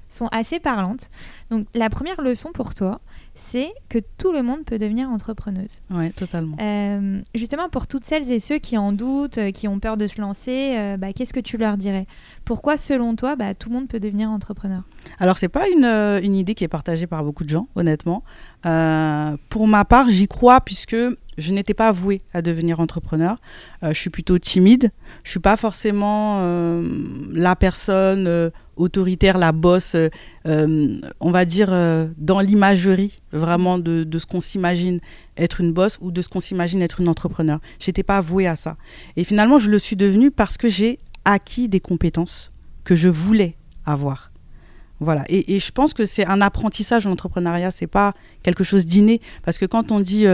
S1: sont assez parlantes. Donc, la première leçon pour toi, c'est que tout le monde peut devenir entrepreneuse.
S2: Oui, totalement.
S1: Euh, justement, pour toutes celles et ceux qui en doutent, euh, qui ont peur de se lancer, euh, bah, qu'est-ce que tu leur dirais? Pourquoi, selon toi, bah, tout le monde peut devenir entrepreneur?
S2: Alors, c'est pas une, une, idée qui est partagée par beaucoup de gens, honnêtement. pour ma part, j'y crois puisque je n'étais pas vouée à devenir entrepreneur. je suis plutôt timide. Je suis pas forcément la personne autoritaire, la bosse, euh, euh, on va dire euh, dans l'imagerie vraiment de, ce qu'on s'imagine être une bosse ou de ce qu'on s'imagine être une entrepreneur. J'étais pas vouée à ça. Et finalement, je le suis devenue parce que j'ai acquis des compétences que je voulais avoir. Voilà. Et, je pense que c'est un apprentissage en entrepreneuriat. C'est pas quelque chose d'inné parce que quand on dit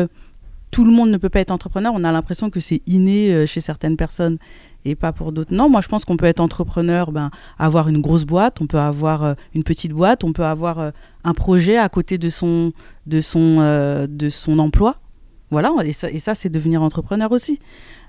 S2: tout le monde ne peut pas être entrepreneur, on a l'impression que c'est inné chez certaines personnes et pas pour d'autres. Non, moi je pense qu'on peut être entrepreneur, ben, avoir une grosse boîte, on peut avoir euh, une petite boîte, on peut avoir euh, un projet à côté de son, de son, euh, de son emploi. Voilà, et ça, et ça c'est devenir entrepreneur aussi.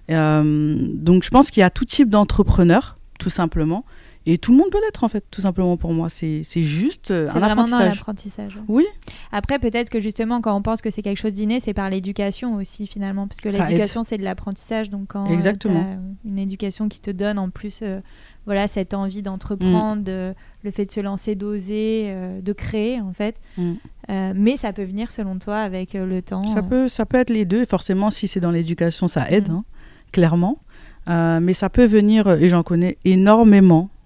S2: donc je pense qu'il y a tout type d'entrepreneur, tout simplement. Et tout le monde peut l'être, en fait, tout simplement pour moi. C'est juste euh, un vraiment apprentissage.
S1: l'apprentissage.
S2: Oui.
S1: Après, peut-être que justement, quand on pense que c'est quelque chose d'inné, c'est par l'éducation aussi, finalement. Parce que l'éducation, c'est de l'apprentissage. Donc, quand
S2: Exactement.
S1: une éducation qui te donne en plus euh, voilà, cette envie d'entreprendre, mm. le fait de se lancer, d'oser, euh, de créer, en fait. Mm. mais ça peut venir, selon toi, avec le temps.
S2: Ça, peut, ça peut être les deux. Forcément, si c'est dans l'éducation, ça aide, mm. hein, clairement. mais ça peut venir, et j'en connais énormément, euh,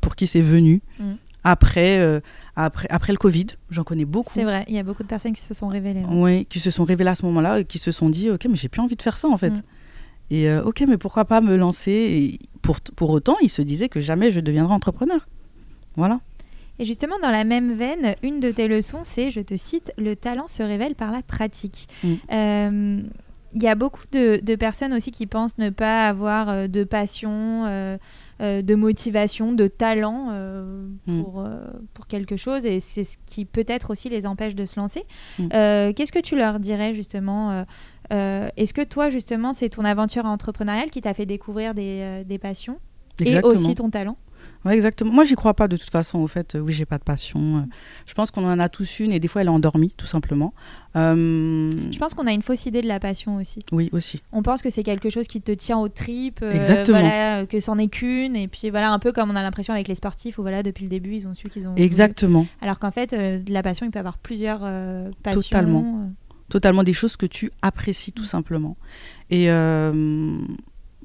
S2: pour qui c'est venu. Mm. Après, euh, après, après le Covid, j'en connais beaucoup.
S1: C'est vrai, il y a beaucoup de personnes qui se sont révélées. Hein.
S2: Oui, qui se sont révélées à ce moment-là et qui se sont dit, ok, mais j'ai plus envie de faire ça en fait. Mm. Et euh, ok, mais pourquoi pas me lancer et pour, pour autant, ils se disaient que jamais je deviendrai entrepreneur. Voilà.
S1: Et justement, dans la même veine, une de tes leçons, c'est, je te cite, le talent se révèle par la pratique. Mm. Il y a beaucoup de, de, personnes aussi qui pensent ne pas avoir de passion, euh, de motivation, de talent euh, mm. pour, euh, pour quelque chose et c'est ce qui peut-être aussi les empêche de se lancer. Mm. Qu'est-ce que tu leur dirais justement Est-ce que toi justement c'est ton aventure entrepreneuriale qui t'a fait découvrir des, des passions et aussi ton talent?
S2: Ouais, exactement. Moi, j'y crois pas de toute façon. Au fait, oui, j'ai pas de passion. Euh, je pense qu'on en a tous une et des fois, elle est endormie, tout simplement.
S1: Euh, je pense qu'on a une fausse idée de la passion aussi.
S2: Oui, aussi.
S1: On pense que c'est quelque chose qui te tient aux tripes.
S2: Euh, exactement.
S1: Voilà, que c'en est qu'une. Et puis voilà, un peu comme on a l'impression avec les sportifs où voilà, depuis le début, ils ont su qu'ils ont.
S2: Exactement.
S1: Alors qu'en fait, de la passion, il peut y avoir plusieurs passions.
S2: Totalement. Totalement des choses que tu apprécies tout simplement. Et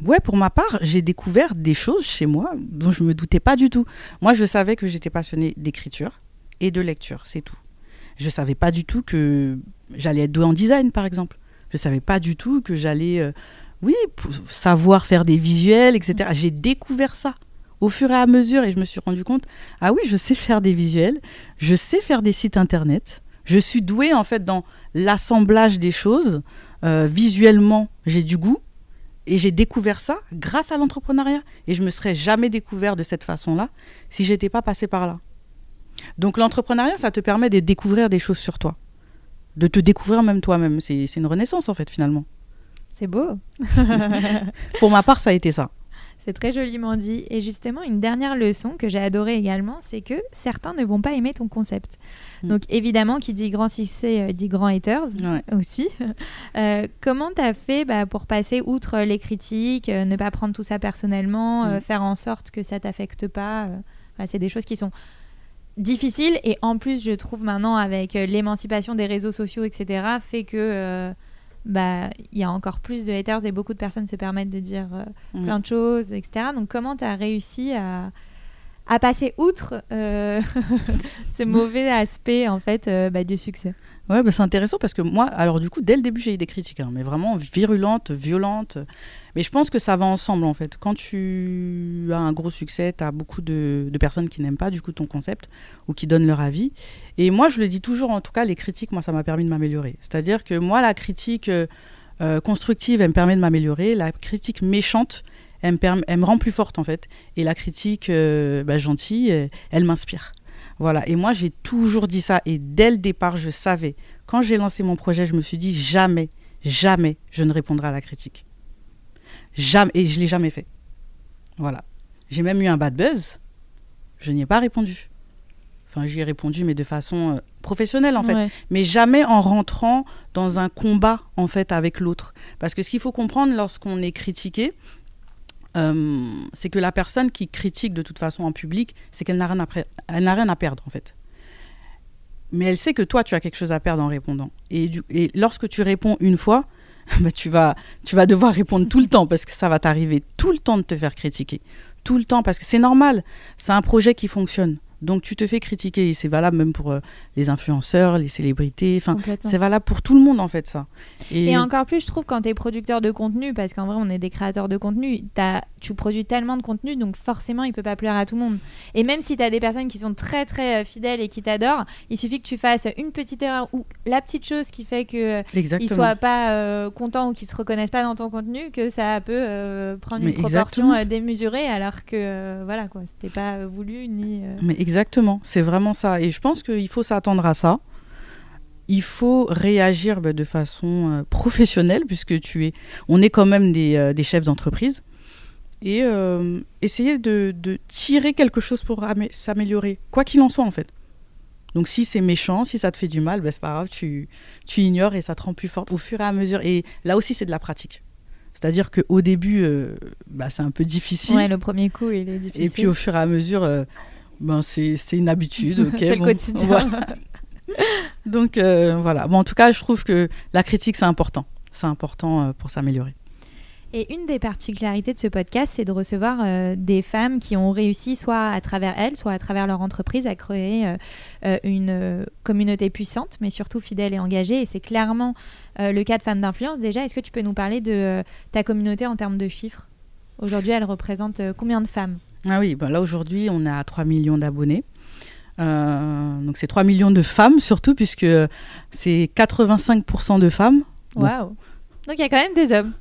S2: Ouais, pour ma part, j'ai découvert des choses chez moi dont je me doutais pas du tout. Moi, je savais que j'étais passionnée d'écriture et de lecture, c'est tout. Je savais pas du tout que j'allais être douée en design, par exemple. Je savais pas du tout que j'allais, euh, oui, savoir faire des visuels, etc. J'ai découvert ça au fur et à mesure et je me suis rendu compte, ah oui, je sais faire des visuels, je sais faire des sites internet. Je suis douée en fait dans l'assemblage des choses. Euh, visuellement, j'ai du goût et j'ai découvert ça grâce à l'entrepreneuriat. Et je me serais jamais découvert de cette façon-là si j'étais pas passé par là. Donc l'entrepreneuriat, ça te permet de découvrir des choses sur toi, de te découvrir même toi-même. C'est une renaissance en fait finalement.
S1: C'est beau.
S2: Pour ma part, ça a été ça.
S1: C'est très joliment dit. Et justement, une dernière leçon que j'ai adorée également, c'est que certains ne vont pas aimer ton concept. Mm. Donc évidemment, qui dit grand succès euh, dit grand haters aussi. Euh, comment tu as fait bah, pour passer outre les critiques, euh, ne pas prendre tout ça personnellement, mm. faire en sorte que ça t'affecte pas C'est des choses qui sont difficiles et en plus, je trouve maintenant avec l'émancipation des réseaux sociaux, etc., fait que bah il y a encore plus de haters et beaucoup de personnes se permettent de dire mm. plein de choses, etc. Donc comment tu as réussi à à passer outre euh, ce mauvais aspect en fait euh, bah, du succès?
S2: Ouais, bah, c'est intéressant parce que moi, alors du coup, dès le début, j'ai eu des critiques, hein, mais vraiment virulentes, violentes. Mais je pense que ça va ensemble en fait. Quand tu as un gros succès, tu as beaucoup de, personnes qui n'aiment pas du coup ton concept ou qui donnent leur avis. Et moi, je le dis toujours, en tout cas, les critiques, moi, ça m'a permis de m'améliorer. C'est-à-dire que moi, la critique euh, constructive, elle me permet de m'améliorer. La critique méchante, elle me, rend plus forte en fait. Et la critique euh, bah, gentille, euh, elle, m'inspire. Voilà. Et moi, j'ai toujours dit ça. Et dès le départ, je savais. Quand j'ai lancé mon projet, je me suis dit jamais, jamais, je ne répondrai à la critique. Jamais. Et je l'ai jamais fait. Voilà. J'ai même eu un bad buzz. Je n'y ai pas répondu. Enfin, j'y ai répondu, mais de façon euh, professionnelle, en fait. Mais jamais en rentrant dans un combat, en fait, avec l'autre. Parce que ce qu'il faut comprendre lorsqu'on est critiqué, euh, c'est que la personne qui critique de toute façon en public, c'est qu'elle n'a rien, rien, à perdre en fait. Mais elle sait que toi, tu as quelque chose à perdre en répondant. Et, et lorsque tu réponds une fois, bah, tu, vas, tu vas devoir répondre tout le temps parce que ça va t'arriver tout le temps de te faire critiquer. Tout le temps parce que c'est normal. C'est un projet qui fonctionne. Donc tu te fais critiquer, et c'est valable même pour euh, les influenceurs, les célébrités, enfin c'est valable pour tout le monde en fait ça.
S1: Et, encore plus je trouve quand tu es producteur de contenu, parce qu'en vrai on est des créateurs de contenu, tu produis tellement de contenu, donc forcément il peut pas plaire à tout le monde. Et même si tu as des personnes qui sont très très euh, fidèles et qui t'adorent, il suffit que tu fasses une petite erreur ou la petite chose qui fait que ne soient pas contents ou qu'ils se reconnaissent pas dans ton contenu, que ça peut prendre une proportion démesurée alors que voilà quoi, c'était pas voulu ni...
S2: Exactement, c'est vraiment ça. Et je pense qu'il faut s'attendre à ça. Il faut réagir bah, de façon euh, professionnelle, puisque tu es, on est quand même des, euh, chefs d'entreprise. Et euh, essayer de, tirer quelque chose pour s'améliorer, quoi qu'il en soit en fait. Donc si c'est méchant, si ça te fait du mal, bah, c'est pas grave, tu, tu ignores et ça te rend plus forte au fur et à mesure. Et là aussi, c'est de la pratique. C'est-à-dire qu'au début, bah, c'est un peu difficile.
S1: Ouais, le premier coup, il est difficile.
S2: Et puis au fur et à mesure, ben, c'est une habitude.
S1: c'est le quotidien.
S2: Donc euh, voilà. Bon, en tout cas, je trouve que la critique, c'est important. C'est important euh, pour s'améliorer.
S1: Et une des particularités de ce podcast, c'est de recevoir euh, des femmes qui ont réussi, soit à travers elles, soit à travers leur entreprise, à créer une communauté puissante, mais surtout fidèle et engagée. Et c'est clairement le cas de Femmes d'influence. Déjà, est-ce que tu peux nous parler de ta communauté en termes de chiffres? Aujourd'hui, elle représente combien de femmes?
S2: Ah oui, ben là aujourd'hui, on a 3 millions d'abonnés. Euh, donc c'est 3 millions de femmes surtout, puisque c'est 85% de femmes.
S1: Waouh Donc il y a quand même des hommes.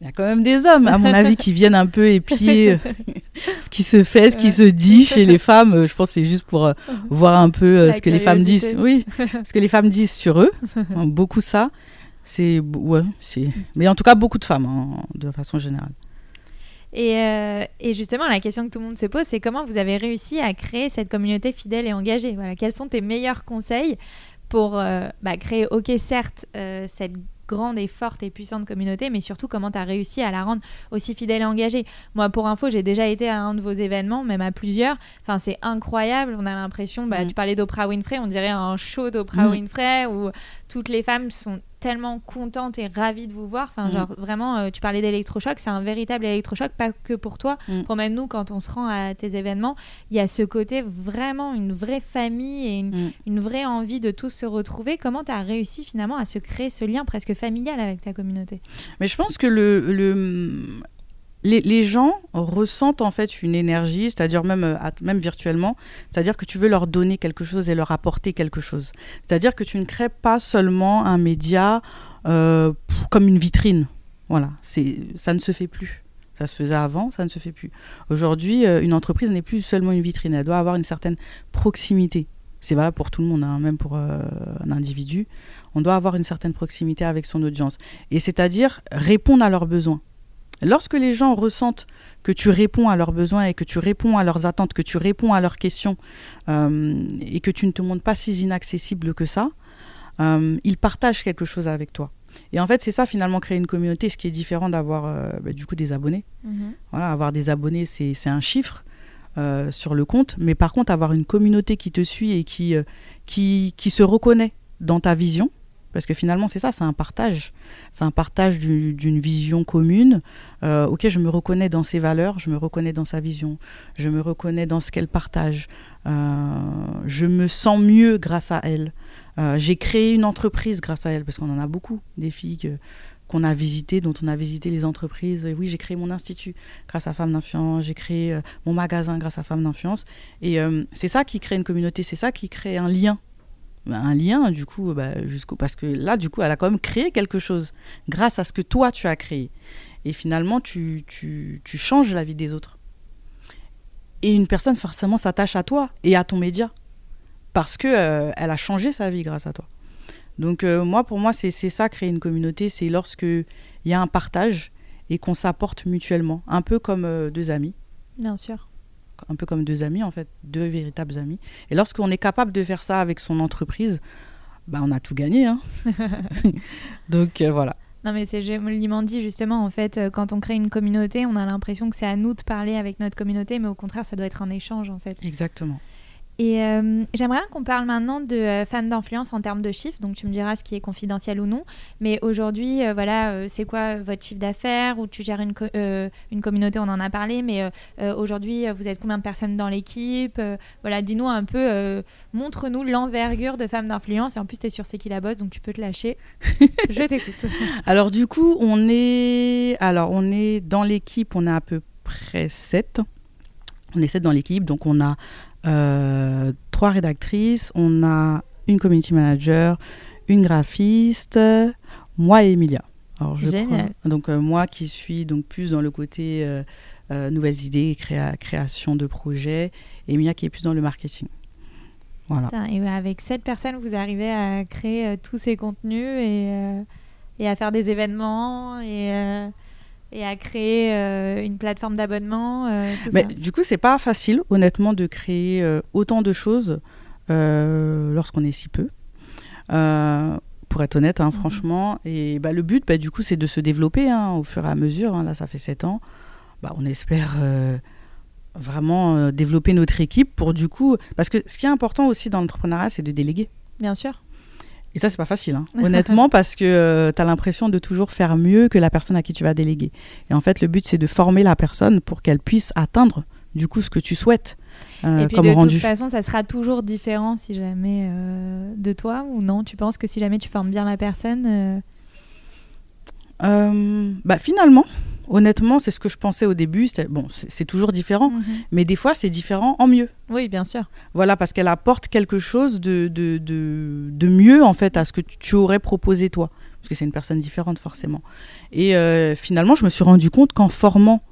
S2: Il y a quand même des hommes, à mon avis, qui viennent un peu épier euh, ce qui se fait, ce qui se dit chez les femmes. Je pense que c'est juste pour euh, voir un peu ce que les femmes disent. Oui, ce que les femmes disent sur eux. beaucoup ça. C'est ouais, c'est. Mais en tout cas, beaucoup de femmes, hein, de façon générale.
S1: Euh, et, justement, la question que tout le monde se pose, c'est comment vous avez réussi à créer cette communauté fidèle et engagée? Voilà, Quels sont tes meilleurs conseils pour euh, bah, créer, ok, certes, euh, cette grande et forte et puissante communauté, mais surtout comment tu as réussi à la rendre aussi fidèle et engagée? Moi, pour info, j'ai déjà été à un de vos événements, même à plusieurs. Enfin, c'est incroyable. On a l'impression, bah, mm. tu parlais d'Oprah Winfrey, on dirait un show d'Oprah mm. Winfrey où toutes les femmes sont tellement contente et ravie de vous voir. Enfin, mm. genre vraiment, euh, tu parlais d'électrochoc, c'est un véritable électrochoc, pas que pour toi, mm. pour même nous quand on se rend à tes événements, il y a ce côté vraiment une vraie famille et une, mm. vraie envie de tous se retrouver. Comment tu as réussi finalement à se créer ce lien presque familial avec ta communauté?
S2: Mais je pense que le, le les, gens ressentent en fait une énergie, c'est-à-dire même, euh, même virtuellement, c'est-à-dire que tu veux leur donner quelque chose et leur apporter quelque chose. C'est-à-dire que tu ne crées pas seulement un média euh, comme une vitrine. Voilà, ça ne se fait plus. Ça se faisait avant, ça ne se fait plus. Aujourd'hui, euh, une entreprise n'est plus seulement une vitrine, elle doit avoir une certaine proximité. C'est valable pour tout le monde, hein, même pour un individu. On doit avoir une certaine proximité avec son audience. Et c'est-à-dire répondre à leurs besoins Lorsque les gens ressentent que tu réponds à leurs besoins et que tu réponds à leurs attentes, que tu réponds à leurs questions euh, et que tu ne te montres pas si inaccessible que ça, euh, ils partagent quelque chose avec toi. Et en fait, c'est ça finalement créer une communauté, ce qui est différent d'avoir euh, bah, du coup des abonnés.
S1: Mhm.
S2: Voilà, avoir des abonnés, c'est un chiffre sur le compte, mais par contre, avoir une communauté qui te suit et qui, qui, qui se reconnaît dans ta vision, parce que finalement, c'est ça, c'est un partage. C'est un partage du- d'une vision commune. Euh, ok, je me reconnais dans ses valeurs, je me reconnais dans sa vision, je me reconnais dans ce qu'elle partage. Euh, je me sens mieux grâce à elle. Euh, J'ai créé une entreprise grâce à elle, parce qu'on en a beaucoup, des filles qu'on a visitées, dont on a visité les entreprises. Oui, j'ai créé mon institut grâce à Femmes d'Influence, j'ai créé mon magasin grâce à Femmes d'Influence. Et c'est ça qui crée une communauté, c'est ça qui crée un lien. Un lien, du coup, bah, jusqu'au. Parce que là, du coup, elle a quand même créé quelque chose grâce à ce que toi, tu as créé. Et finalement, tu, tu, tu changes la vie des autres. Et une personne, forcément, s'attache à toi et à ton média. Parce que euh, elle a changé sa vie grâce à toi. Donc, euh, moi, pour moi, c'est ça, créer une communauté. C'est lorsque il y a un partage et qu'on s'apporte mutuellement. Un peu comme euh, deux amis
S1: Bien sûr.
S2: Un peu comme deux amis en fait, deux véritables amis. Et lorsqu'on est capable de faire ça avec son entreprise, bah on a tout gagné. Hein. Donc euh, voilà.
S1: Non, mais c'est joliment dit, justement. En fait, euh, quand on crée une communauté, on a l'impression que c'est à nous de parler avec notre communauté, mais au contraire, ça doit être un échange, en fait.
S2: Exactement.
S1: Et euh, j'aimerais qu'on parle maintenant de euh, femmes d'influence en termes de chiffres. Donc, tu me diras ce qui est confidentiel ou non. Mais aujourd'hui, euh, voilà, euh, c'est quoi votre chiffre d'affaires Ou tu gères une, co- une communauté, on en a parlé. Mais aujourd'hui, vous êtes combien de personnes dans l'équipe Voilà, dis-nous un peu, montre-nous l'envergure de femmes d'influence. Et en plus, tu es sur C'est qui la bosse, donc tu peux te lâcher. Je t'écoute.
S2: Alors du coup, on est alors on est dans l'équipe, on a à peu près 7. On est 7 dans l'équipe, donc on a trois rédactrices, on a une community manager, une graphiste, moi et Emilia. Alors, je
S1: Génial.
S2: prends- donc euh, moi qui suis donc plus dans le côté euh, euh, nouvelles idées, créa- création de projets, et Emilia qui est plus dans le marketing. Voilà.
S1: Et avec cette personne, vous arrivez à créer euh, tous ces contenus et, euh, et à faire des événements et, euh, et à créer euh, une plateforme d'abonnement. euh,
S2: Mais
S1: ça.
S2: du coup, c'est pas facile, honnêtement, de créer euh, autant de choses lorsqu'on est si peu. Pour être honnête, hein,
S1: Mhm.
S2: franchement. Et bah, le but, bah, du coup, c'est de se développer hein, au fur et à mesure. hein. Là, ça fait 7 ans. Bah, on espère vraiment développer notre équipe pour du coup. Parce que ce qui est important aussi dans l'entrepreneuriat, c'est de déléguer.
S1: Bien sûr.
S2: Et ça, c'est pas facile, hein, honnêtement, parce que tu as l'impression de toujours faire mieux que la personne à qui tu vas déléguer. Et en fait, le but, c'est de former la personne pour qu'elle puisse atteindre, du coup, ce que tu souhaites euh,
S1: et puis
S2: comme
S1: de
S2: rendu.
S1: toute façon, ça sera toujours différent si jamais euh, de toi ou non. Tu penses que si jamais tu formes bien la personne, euh,
S2: Euh, bah, finalement, honnêtement, c'est ce que je pensais au début. Bon, c'est toujours différent,
S1: mhm.
S2: mais des fois, c'est différent en mieux.
S1: oui, bien sûr.
S2: Voilà, parce qu'elle apporte quelque chose de, de, de, de mieux, en fait, à ce que tu- tu aurais proposé toi. Parce que c'est une personne différente, forcément. Et euh, finalement, je me suis rendu compte qu'en formant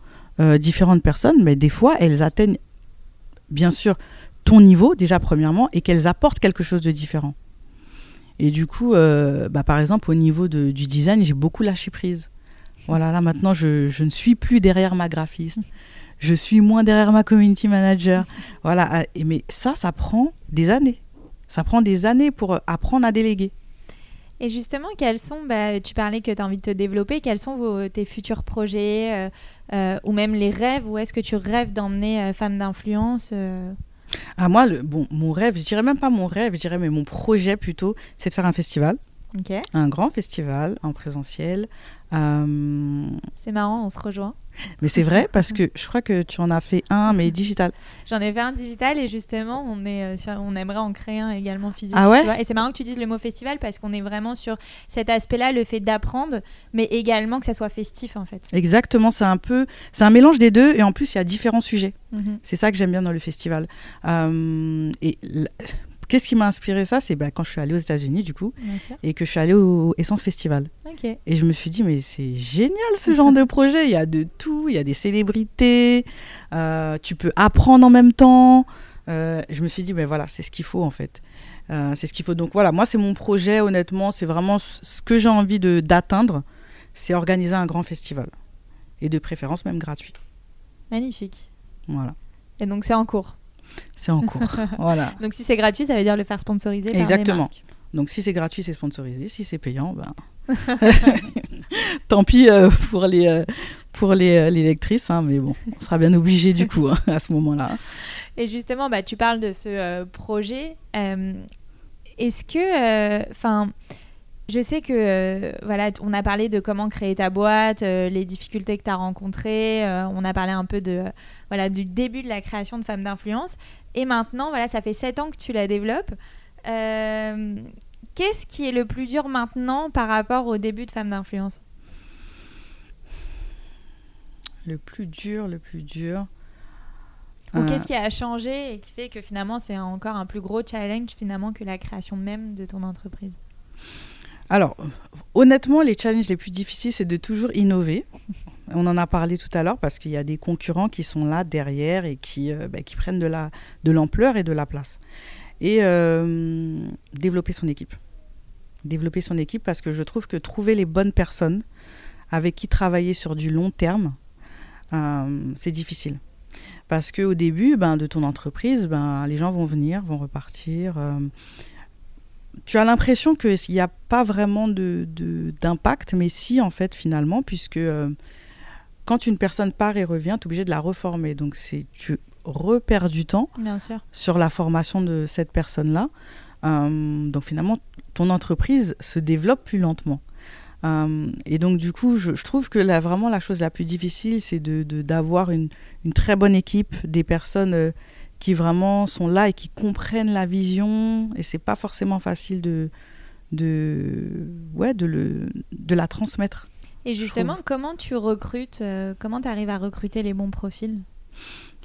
S2: euh, différentes personnes, mais des fois, elles atteignent, bien sûr, ton niveau, déjà, premièrement, et qu'elles apportent quelque chose de différent. Et du coup, euh, bah, par exemple, au niveau de- du design, j'ai beaucoup lâché prise. Voilà, là, maintenant, je, je ne suis plus derrière ma graphiste. Je suis moins derrière ma community manager. Voilà, et- mais ça, ça prend des années. Ça prend des années pour euh, apprendre à déléguer.
S1: Et justement, quels sont, bah, tu parlais que tu as envie de te développer, quels sont vos, tes futurs projets euh, euh, ou même les rêves Où est-ce que tu rêves d'emmener euh, Femmes d'influence
S2: À moi, le, bon, mon rêve, je dirais même pas mon rêve, je dirais mais mon projet plutôt, c'est de faire un festival, un grand festival en présentiel. Euh,
S1: c'est marrant, on se rejoint.
S2: mais c'est vrai parce que je crois que tu en as fait un, mais digital.
S1: J'en ai fait un digital et justement, on, est, euh, sur- on aimerait en créer un également physique.
S2: Ah ouais
S1: tu vois. Et c'est marrant que tu dises le mot festival parce qu'on est vraiment sur cet aspect-là, le fait d'apprendre, mais également que ça soit festif en fait.
S2: Exactement, c'est un peu, c'est un mélange des deux et en plus il y a différents sujets.
S1: Mhm.
S2: C'est ça que j'aime bien dans le festival. Euh, et qu'est-ce qui m'a inspiré ça C'est bah, quand je suis allée aux États-Unis du coup et que je suis allée au Essence Festival. Et je me suis dit, mais c'est génial ce genre de projet. Il y a de tout, il y a des célébrités, euh, tu peux apprendre en même temps. Euh, je me suis dit, mais voilà, c'est ce qu'il faut en fait. Euh, c'est ce qu'il faut. Donc voilà, moi, c'est mon projet, honnêtement, c'est vraiment ce que j'ai envie d'atteindre, c'est organiser un grand festival. et de préférence même gratuit.
S1: Magnifique.
S2: Voilà.
S1: Et donc c'est en cours.
S2: C'est en cours. voilà.
S1: Donc si c'est gratuit, ça veut dire le faire sponsoriser par
S2: Exactement.
S1: marques.
S2: Donc si c'est gratuit, c'est sponsorisé. Si c'est payant, ben tant pis euh, pour les euh, pour les, euh, les lectrices, hein, mais bon, on sera bien obligé du coup hein, à ce moment-là.
S1: Et justement, bah, tu parles de ce euh, projet. Est-ce que, enfin, je sais que, euh, voilà, on a parlé de comment créer ta boîte, euh, les difficultés que tu as rencontrées. euh, on a parlé un peu de, voilà, du début de la création de Femmes d'influence. Et maintenant, voilà, ça fait sept ans que tu la développes. Qu'est-ce qui est le plus dur maintenant par rapport au début de Femmes d'influence?
S2: Le plus dur, le plus dur.
S1: Ou qu'est-ce qui a changé et qui fait que finalement c'est encore un plus gros challenge finalement que la création même de ton entreprise?
S2: Alors, honnêtement, les challenges les plus difficiles, c'est de toujours innover. On en a parlé tout à l'heure parce qu'il y a des concurrents qui sont là derrière et qui, euh, bah, prennent de l'ampleur et de la place. Et euh, développer son équipe. Développer son équipe parce que je trouve que trouver les bonnes personnes avec qui travailler sur du long terme, euh, c'est difficile. Parce qu'au début ben, de ton entreprise, ben, les gens vont venir, vont repartir. Tu as l'impression qu'il n'y a pas vraiment de- de- d'impact, mais si, en fait, finalement, puisque euh, quand une personne part et revient, tu es obligé de la reformer. Donc, tu repères du temps
S1: Bien sûr.
S2: sur la formation de cette personne-là. Euh, donc, finalement, ton entreprise se développe plus lentement. Euh, et donc, du coup, je, je trouve que là, vraiment, la chose la plus difficile, c'est de- de- d'avoir une, une très bonne équipe, des personnes qui vraiment sont là et qui comprennent la vision. Et c'est pas forcément facile de, de, ouais, de, le, de la transmettre.
S1: Et justement, comment tu recrutes euh, Comment tu arrives à recruter les bons profils?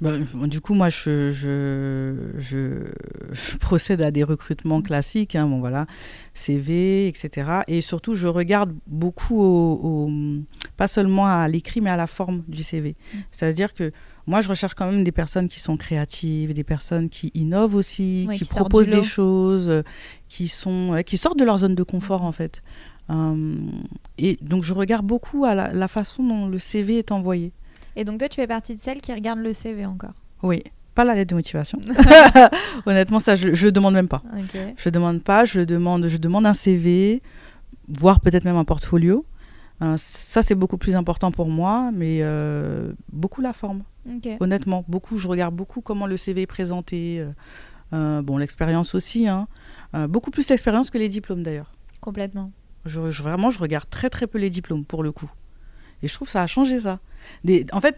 S2: Bah, du coup, moi, je, je, je, je procède à des recrutements classiques, hein, bon, voilà, CV, etc. Et surtout, je regarde beaucoup, au, au- pas seulement à l'écrit, mais à la forme du CV.
S1: Mm.
S2: C'est-à-dire que moi, je recherche quand même des personnes qui sont créatives, des personnes qui innovent aussi,
S1: Ouais,
S2: qui, proposent des choses, euh, qui, sont, qui sortent de leur zone de confort, en fait. Euh, et donc, je regarde beaucoup à la, la façon dont le CV est envoyé.
S1: Et donc toi, tu fais partie de celles qui regardent le CV encore?
S2: Oui, pas la lettre de motivation. Honnêtement, ça, je ne demande même pas.
S1: Ok.
S2: Je demande pas, je demande, je demande un CV, voire peut-être même un portfolio. Euh, ça, c'est beaucoup plus important pour moi, mais euh, beaucoup la forme. Honnêtement, beaucoup. Je regarde beaucoup comment le CV est présenté. euh, euh, bon, l'expérience aussi. hein. Beaucoup plus l'expérience que les diplômes d'ailleurs.
S1: Complètement.
S2: Je, je- vraiment, je regarde très très peu les diplômes pour le coup. Et je trouve que ça a changé ça. Des, en fait,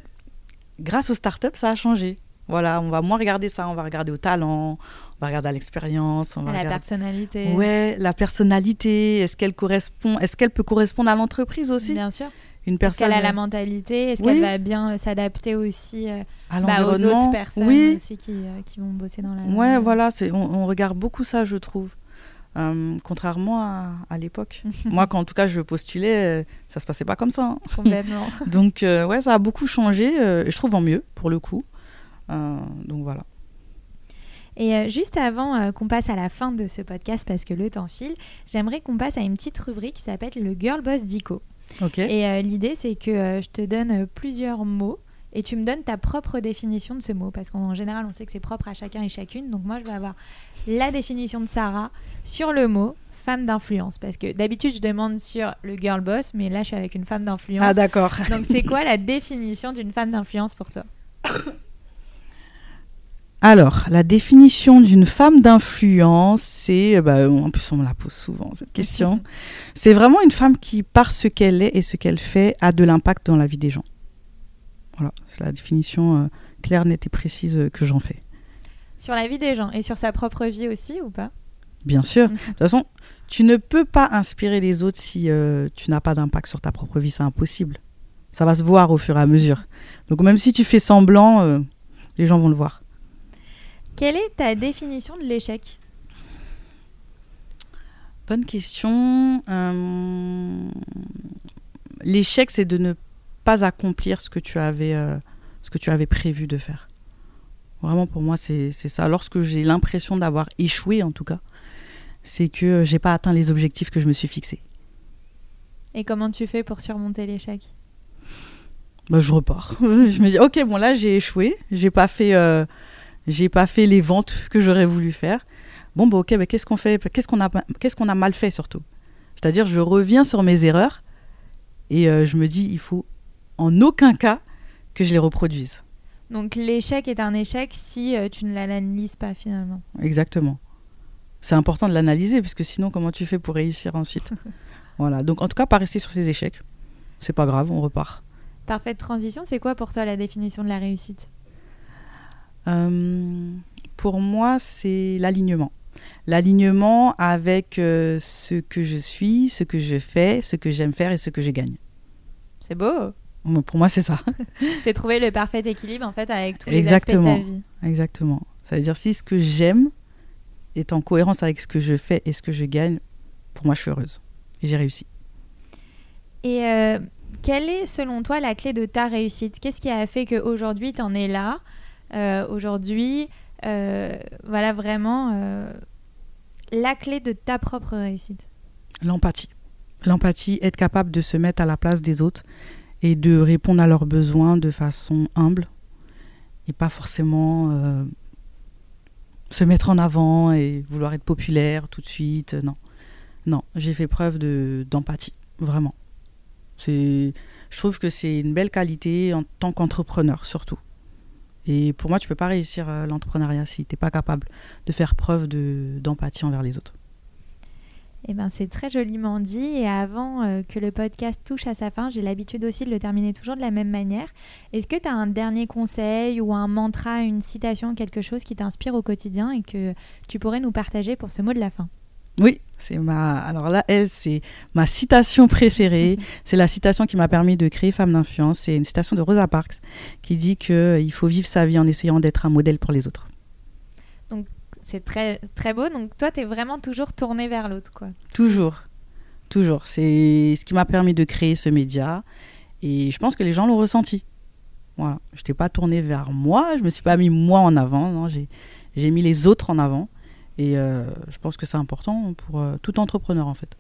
S2: grâce aux startups, ça a changé. Voilà, on va moins regarder ça, on va regarder au talent, on va regarder à l'expérience, on va
S1: À la
S2: regarder...
S1: personnalité.
S2: Ouais, la personnalité, est-ce qu'elle correspond, est-ce qu'elle peut correspondre à l'entreprise aussi?
S1: Bien sûr.
S2: Une
S1: Est-ce
S2: personne
S1: qu'elle a la mentalité? Est-ce
S2: Oui.
S1: qu'elle va bien euh, s'adapter aussi euh,
S2: à
S1: bah, aux autres personnes
S2: oui,
S1: aussi qui, euh, qui vont bosser dans la.
S2: ouais, voilà, c'est, on, on regarde beaucoup ça, je trouve. Euh, contrairement à, à l'époque. Moi, quand en tout cas je postulais, euh, ça se passait pas comme ça. hein.
S1: Complètement.
S2: Donc, euh, ouais, ça a beaucoup changé, euh, et je trouve en mieux, pour le coup. Euh, donc voilà.
S1: Et euh, juste avant euh, qu'on passe à la fin de ce podcast, parce que le temps file, j'aimerais qu'on passe à une petite rubrique qui s'appelle le Girl Boss Dico.
S2: Ok.
S1: Et euh, l'idée, c'est que euh, je te donne plusieurs mots et tu me donnes ta propre définition de ce mot. Parce qu'en général, on sait que c'est propre à chacun et chacune. Donc moi, je vais avoir la définition de Sarah sur le mot femme d'influence. Parce que d'habitude, je demande sur le girl boss, mais là, je suis avec une femme d'influence.
S2: Ah, d'accord.
S1: Donc c'est quoi la définition d'une femme d'influence pour toi?
S2: Alors, la définition d'une femme d'influence, c'est, euh, bah, en plus on me la pose souvent cette question, c'est vraiment une femme qui, par ce qu'elle est et ce qu'elle fait, a de l'impact dans la vie des gens. Voilà, c'est la définition euh, claire, nette et précise euh, que j'en fais.
S1: Sur la vie des gens et sur sa propre vie aussi ou pas?
S2: Bien sûr. De toute façon, tu ne peux pas inspirer les autres si euh, tu n'as pas d'impact sur ta propre vie, c'est impossible. Ça va se voir au fur et à mesure. Donc même si tu fais semblant, les gens vont le voir.
S1: Quelle est ta définition de l'échec?
S2: Bonne question. Euh, L'échec, c'est de ne pas accomplir ce que tu avais, euh, ce que tu avais prévu de faire. Vraiment, pour moi, c'est ça. Lorsque j'ai l'impression d'avoir échoué, en tout cas, c'est que j'ai pas atteint les objectifs que je me suis fixés.
S1: Et comment tu fais pour surmonter l'échec?
S2: Bah, je repars. je me dis, ok, bon là j'ai échoué, j'ai pas fait, euh, j'ai pas fait les ventes que j'aurais voulu faire. Bon, bah, ok, bah, qu'est-ce qu'on fait? Qu'est-ce qu'on a, qu'est-ce qu'on a mal fait surtout? C'est-à-dire, je reviens sur mes erreurs et euh, je me dis, il faut en aucun cas que je les reproduise.
S1: Donc l'échec est un échec si euh, tu ne l'analyses pas finalement.
S2: Exactement. C'est important de l'analyser puisque sinon, comment tu fais pour réussir ensuite? Voilà. Donc en tout cas, pas rester sur ces échecs. C'est pas grave, on repart.
S1: Parfaite transition, c'est quoi pour toi la définition de la réussite?
S2: Pour moi, c'est l'alignement. L'alignement avec euh, ce que je suis, ce que je fais, ce que j'aime faire et ce que je gagne.
S1: C'est beau.
S2: Pour moi, c'est ça.
S1: c'est trouver le parfait équilibre en fait avec tous les Exactement. aspects de ta vie.
S2: Exactement. Ça veut dire si ce que j'aime est en cohérence avec ce que je fais et ce que je gagne, pour moi, je suis heureuse et j'ai réussi.
S1: Et euh, quelle est selon toi la clé de ta réussite? Qu'est-ce qui a fait qu'aujourd'hui tu en es là? euh, Aujourd'hui, euh, voilà vraiment euh, la clé de ta propre réussite
S2: L'empathie. L'empathie, être capable de se mettre à la place des autres et de répondre à leurs besoins de façon humble et pas forcément se mettre en avant et vouloir être populaire tout de suite. Non, non, j'ai fait preuve d'empathie, vraiment. Je trouve que c'est une belle qualité en tant qu'entrepreneur surtout. Et pour moi, tu peux pas réussir euh, l'entrepreneuriat si tu n'es pas capable de faire preuve de, d'empathie envers les autres.
S1: Eh ben, c'est très joliment dit. Et avant euh, que le podcast touche à sa fin, j'ai l'habitude aussi de le terminer toujours de la même manière. Est-ce que tu as un dernier conseil ou un mantra, une citation, quelque chose qui t'inspire au quotidien et que tu pourrais nous partager pour ce mot de la fin?
S2: Oui, c'est ma. Alors là, c'est ma citation préférée. c'est la citation qui m'a permis de créer Femme d'influence. C'est une citation de Rosa Parks qui dit qu'il euh, faut vivre sa vie en essayant d'être un modèle pour les autres.
S1: Donc c'est très très beau. Donc toi, tu es vraiment toujours tourné vers l'autre, quoi.
S2: Toujours, toujours. C'est ce qui m'a permis de créer ce média. Et je pense que les gens l'ont ressenti. Voilà. Je n'étais pas tournée vers moi. Je me suis pas mis moi en avant. J'ai mis les autres en avant. Et euh, je pense que c'est important pour euh, tout entrepreneur en fait.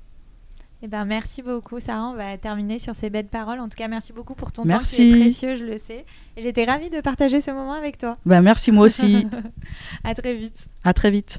S1: Eh ben, merci beaucoup, Sarah. On va terminer sur ces belles paroles. En tout cas, merci beaucoup pour ton temps qui est précieux, je le sais. Et j'étais ravie de partager ce moment avec toi.
S2: Ben, merci, moi aussi.
S1: à très vite.
S2: À très vite.